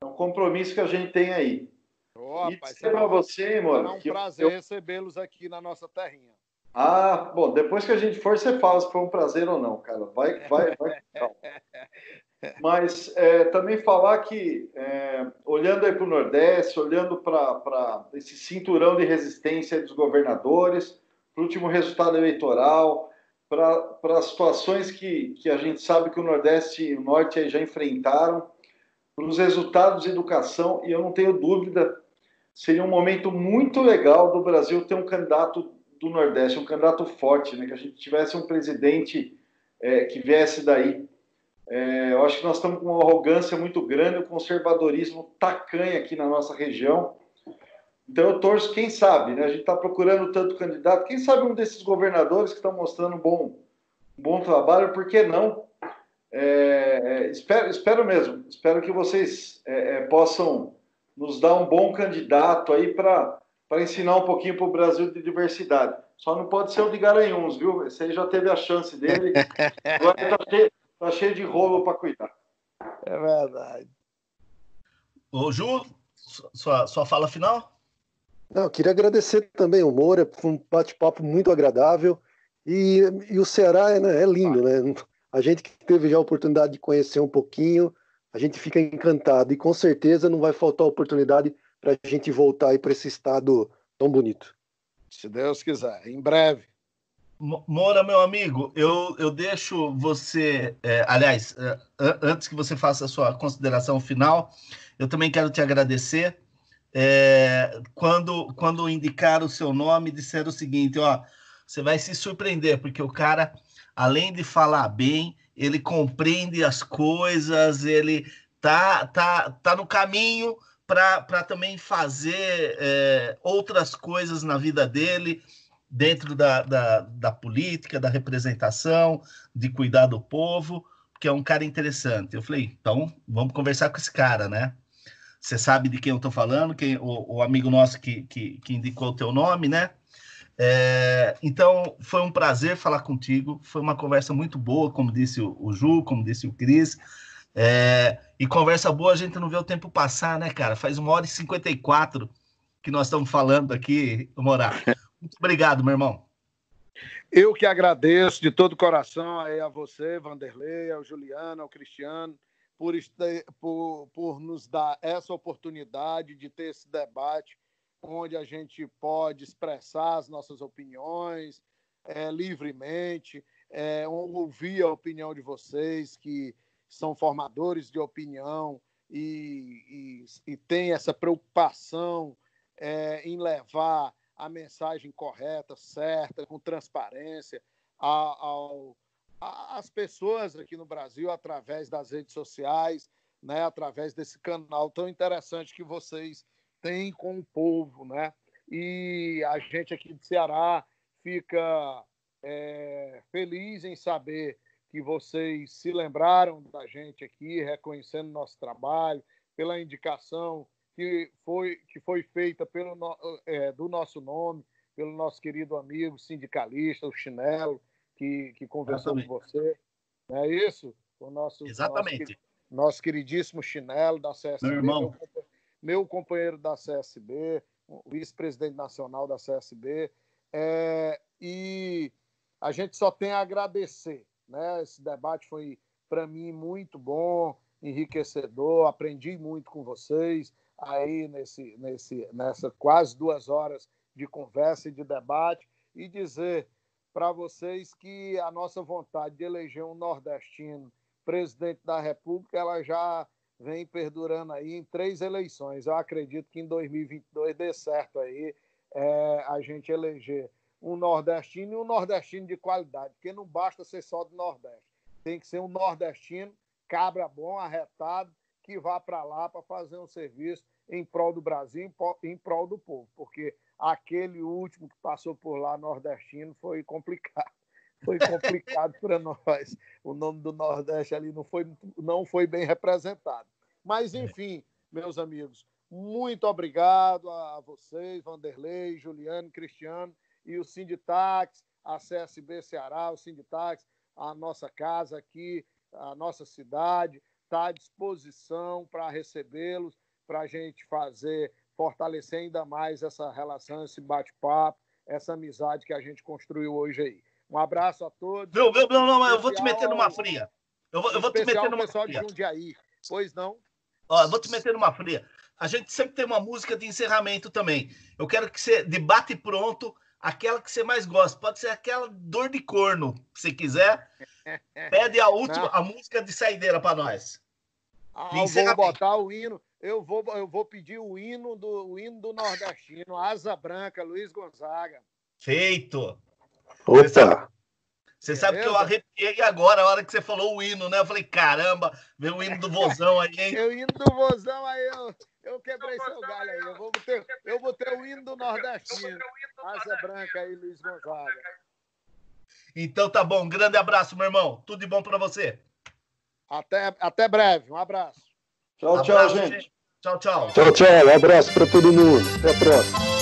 é um compromisso que a gente tem aí. Oh, e para você, Moro. É um prazer eu... recebê-los aqui na nossa terrinha. Ah, bom, depois que a gente for, você fala se foi um prazer ou não, cara. Vai, vai, vai. (laughs) Mas é, também falar que, é, olhando aí para o Nordeste, olhando para esse cinturão de resistência dos governadores, para o último resultado eleitoral, para as situações que, que a gente sabe que o Nordeste e o Norte já enfrentaram, para os resultados de educação, e eu não tenho dúvida, seria um momento muito legal do Brasil ter um candidato do Nordeste, um candidato forte, né? que a gente tivesse um presidente é, que viesse daí. É, eu acho que nós estamos com uma arrogância muito grande, o um conservadorismo tacanha aqui na nossa região. Então eu torço, quem sabe, né? A gente está procurando tanto candidato, quem sabe um desses governadores que estão mostrando um bom, um bom trabalho, por que não? É, é espero, espero mesmo, espero que vocês é, é, possam nos dar um bom candidato aí para para ensinar um pouquinho para o Brasil de diversidade. Só não pode ser o de Garanhuns, viu? Esse aí já teve a chance dele. Agora está cheio, tá cheio de rolo para cuidar. É verdade. Ô, Ju, sua, sua fala final? Não, queria agradecer também o Moura, foi um bate-papo muito agradável. E, e o Ceará é, né, é lindo, né? A gente que teve já a oportunidade de conhecer um pouquinho, a gente fica encantado. E com certeza não vai faltar oportunidade para a gente voltar aí para esse estado tão bonito. Se Deus quiser, em breve. Mora, meu amigo, eu, eu deixo você. É, aliás, é, antes que você faça a sua consideração final, eu também quero te agradecer. É, quando, quando indicar o seu nome, disser o seguinte: ó, você vai se surpreender, porque o cara, além de falar bem, ele compreende as coisas, ele tá, tá, tá no caminho para também fazer é, outras coisas na vida dele, dentro da, da, da, política, da representação, de cuidar do povo, que é um cara interessante. Eu falei, então vamos conversar com esse cara, né? Você sabe de quem eu estou falando, quem, o, o, amigo nosso que, que, que indicou o teu nome, né? É, então, foi um prazer falar contigo. Foi uma conversa muito boa, como disse o, o Ju, como disse o Cris. É, e conversa boa, a gente não vê o tempo passar, né, cara? Faz uma hora e cinquenta e quatro que nós estamos falando aqui, Morar. Muito obrigado, meu irmão. Eu que agradeço de todo o coração a você, Vanderlei, ao Juliano, ao Cristiano, por, por, por nos dar essa oportunidade de ter esse debate onde a gente pode expressar as nossas opiniões é, livremente, é, ouvir a opinião de vocês que são formadores de opinião e, e, e têm essa preocupação é, em levar a mensagem correta, certa, com transparência ao, às pessoas aqui no Brasil através das redes sociais, né, através desse canal tão interessante que vocês têm com o povo, né? E a gente aqui de Ceará fica é, feliz em saber que vocês se lembraram da gente aqui, reconhecendo nosso trabalho, pela indicação que foi, que foi feita pelo, é, do nosso nome, pelo nosso querido amigo sindicalista, o Chinelo, que, que conversou com você. Não é isso? O nosso, Exatamente. Nosso, nosso queridíssimo Chinelo da CSB. Meu irmão. Meu, meu companheiro da CSB, vice-presidente nacional da CSB. É, e a gente só tem a agradecer. Né? Esse debate foi, para mim, muito bom, enriquecedor. Aprendi muito com vocês aí nesse, nesse, nessa quase duas horas de conversa e de debate e dizer para vocês que a nossa vontade de eleger um nordestino presidente da República ela já vem perdurando aí em três eleições. Eu acredito que em 2022 dê certo aí é, a gente eleger um nordestino e um nordestino de qualidade, porque não basta ser só do Nordeste. Tem que ser um nordestino, cabra bom, arretado, que vá para lá para fazer um serviço em prol do Brasil, em prol do povo, porque aquele último que passou por lá, nordestino, foi complicado. (laughs) Foi complicado para nós. O nome do Nordeste ali não foi, não foi bem representado. Mas, é. enfim, meus amigos, muito obrigado a vocês, Vanderlei, Juliano, Cristiano e o Sinditax, a CSB Ceará, o Sinditax, a nossa casa aqui, a nossa cidade, está à disposição para recebê-los, para a gente fazer, fortalecer ainda mais essa relação, esse bate-papo, essa amizade que a gente construiu hoje aí. Um abraço a todos. Não, não, não, não eu vou te meter numa fria. Eu vou, eu vou te meter numa pessoal fria. de Jundiaí. Pois não? Ó, eu vou te meter numa fria. A gente sempre tem uma música de encerramento também. Eu quero que você debate pronto aquela que você mais gosta. Pode ser aquela dor de corno, se quiser. (laughs) Pede a última, não. a música de saideira para nós. Ah, vou botar o hino. Eu vou, eu vou pedir o hino do o hino do nordestino, Asa Branca, Luiz Gonzaga. Feito. Opa! Você sabe, que eu arrepiei agora, a hora que você falou o hino, né? Eu falei, caramba, veio o hino do Vozão aí, hein? (laughs) o hino do Vozão aí, eu, eu quebrei seu galho aí. Eu vou, ter, eu vou ter o hino do Nordestino. Asa Branca aí, Luiz Gonzaga. Então tá bom, um grande abraço, meu irmão. Tudo de bom para você. Até, até breve, um abraço. Tchau, tchau, gente. gente. Tchau, tchau. Tchau, tchau. Um abraço para todo mundo. Até a próxima.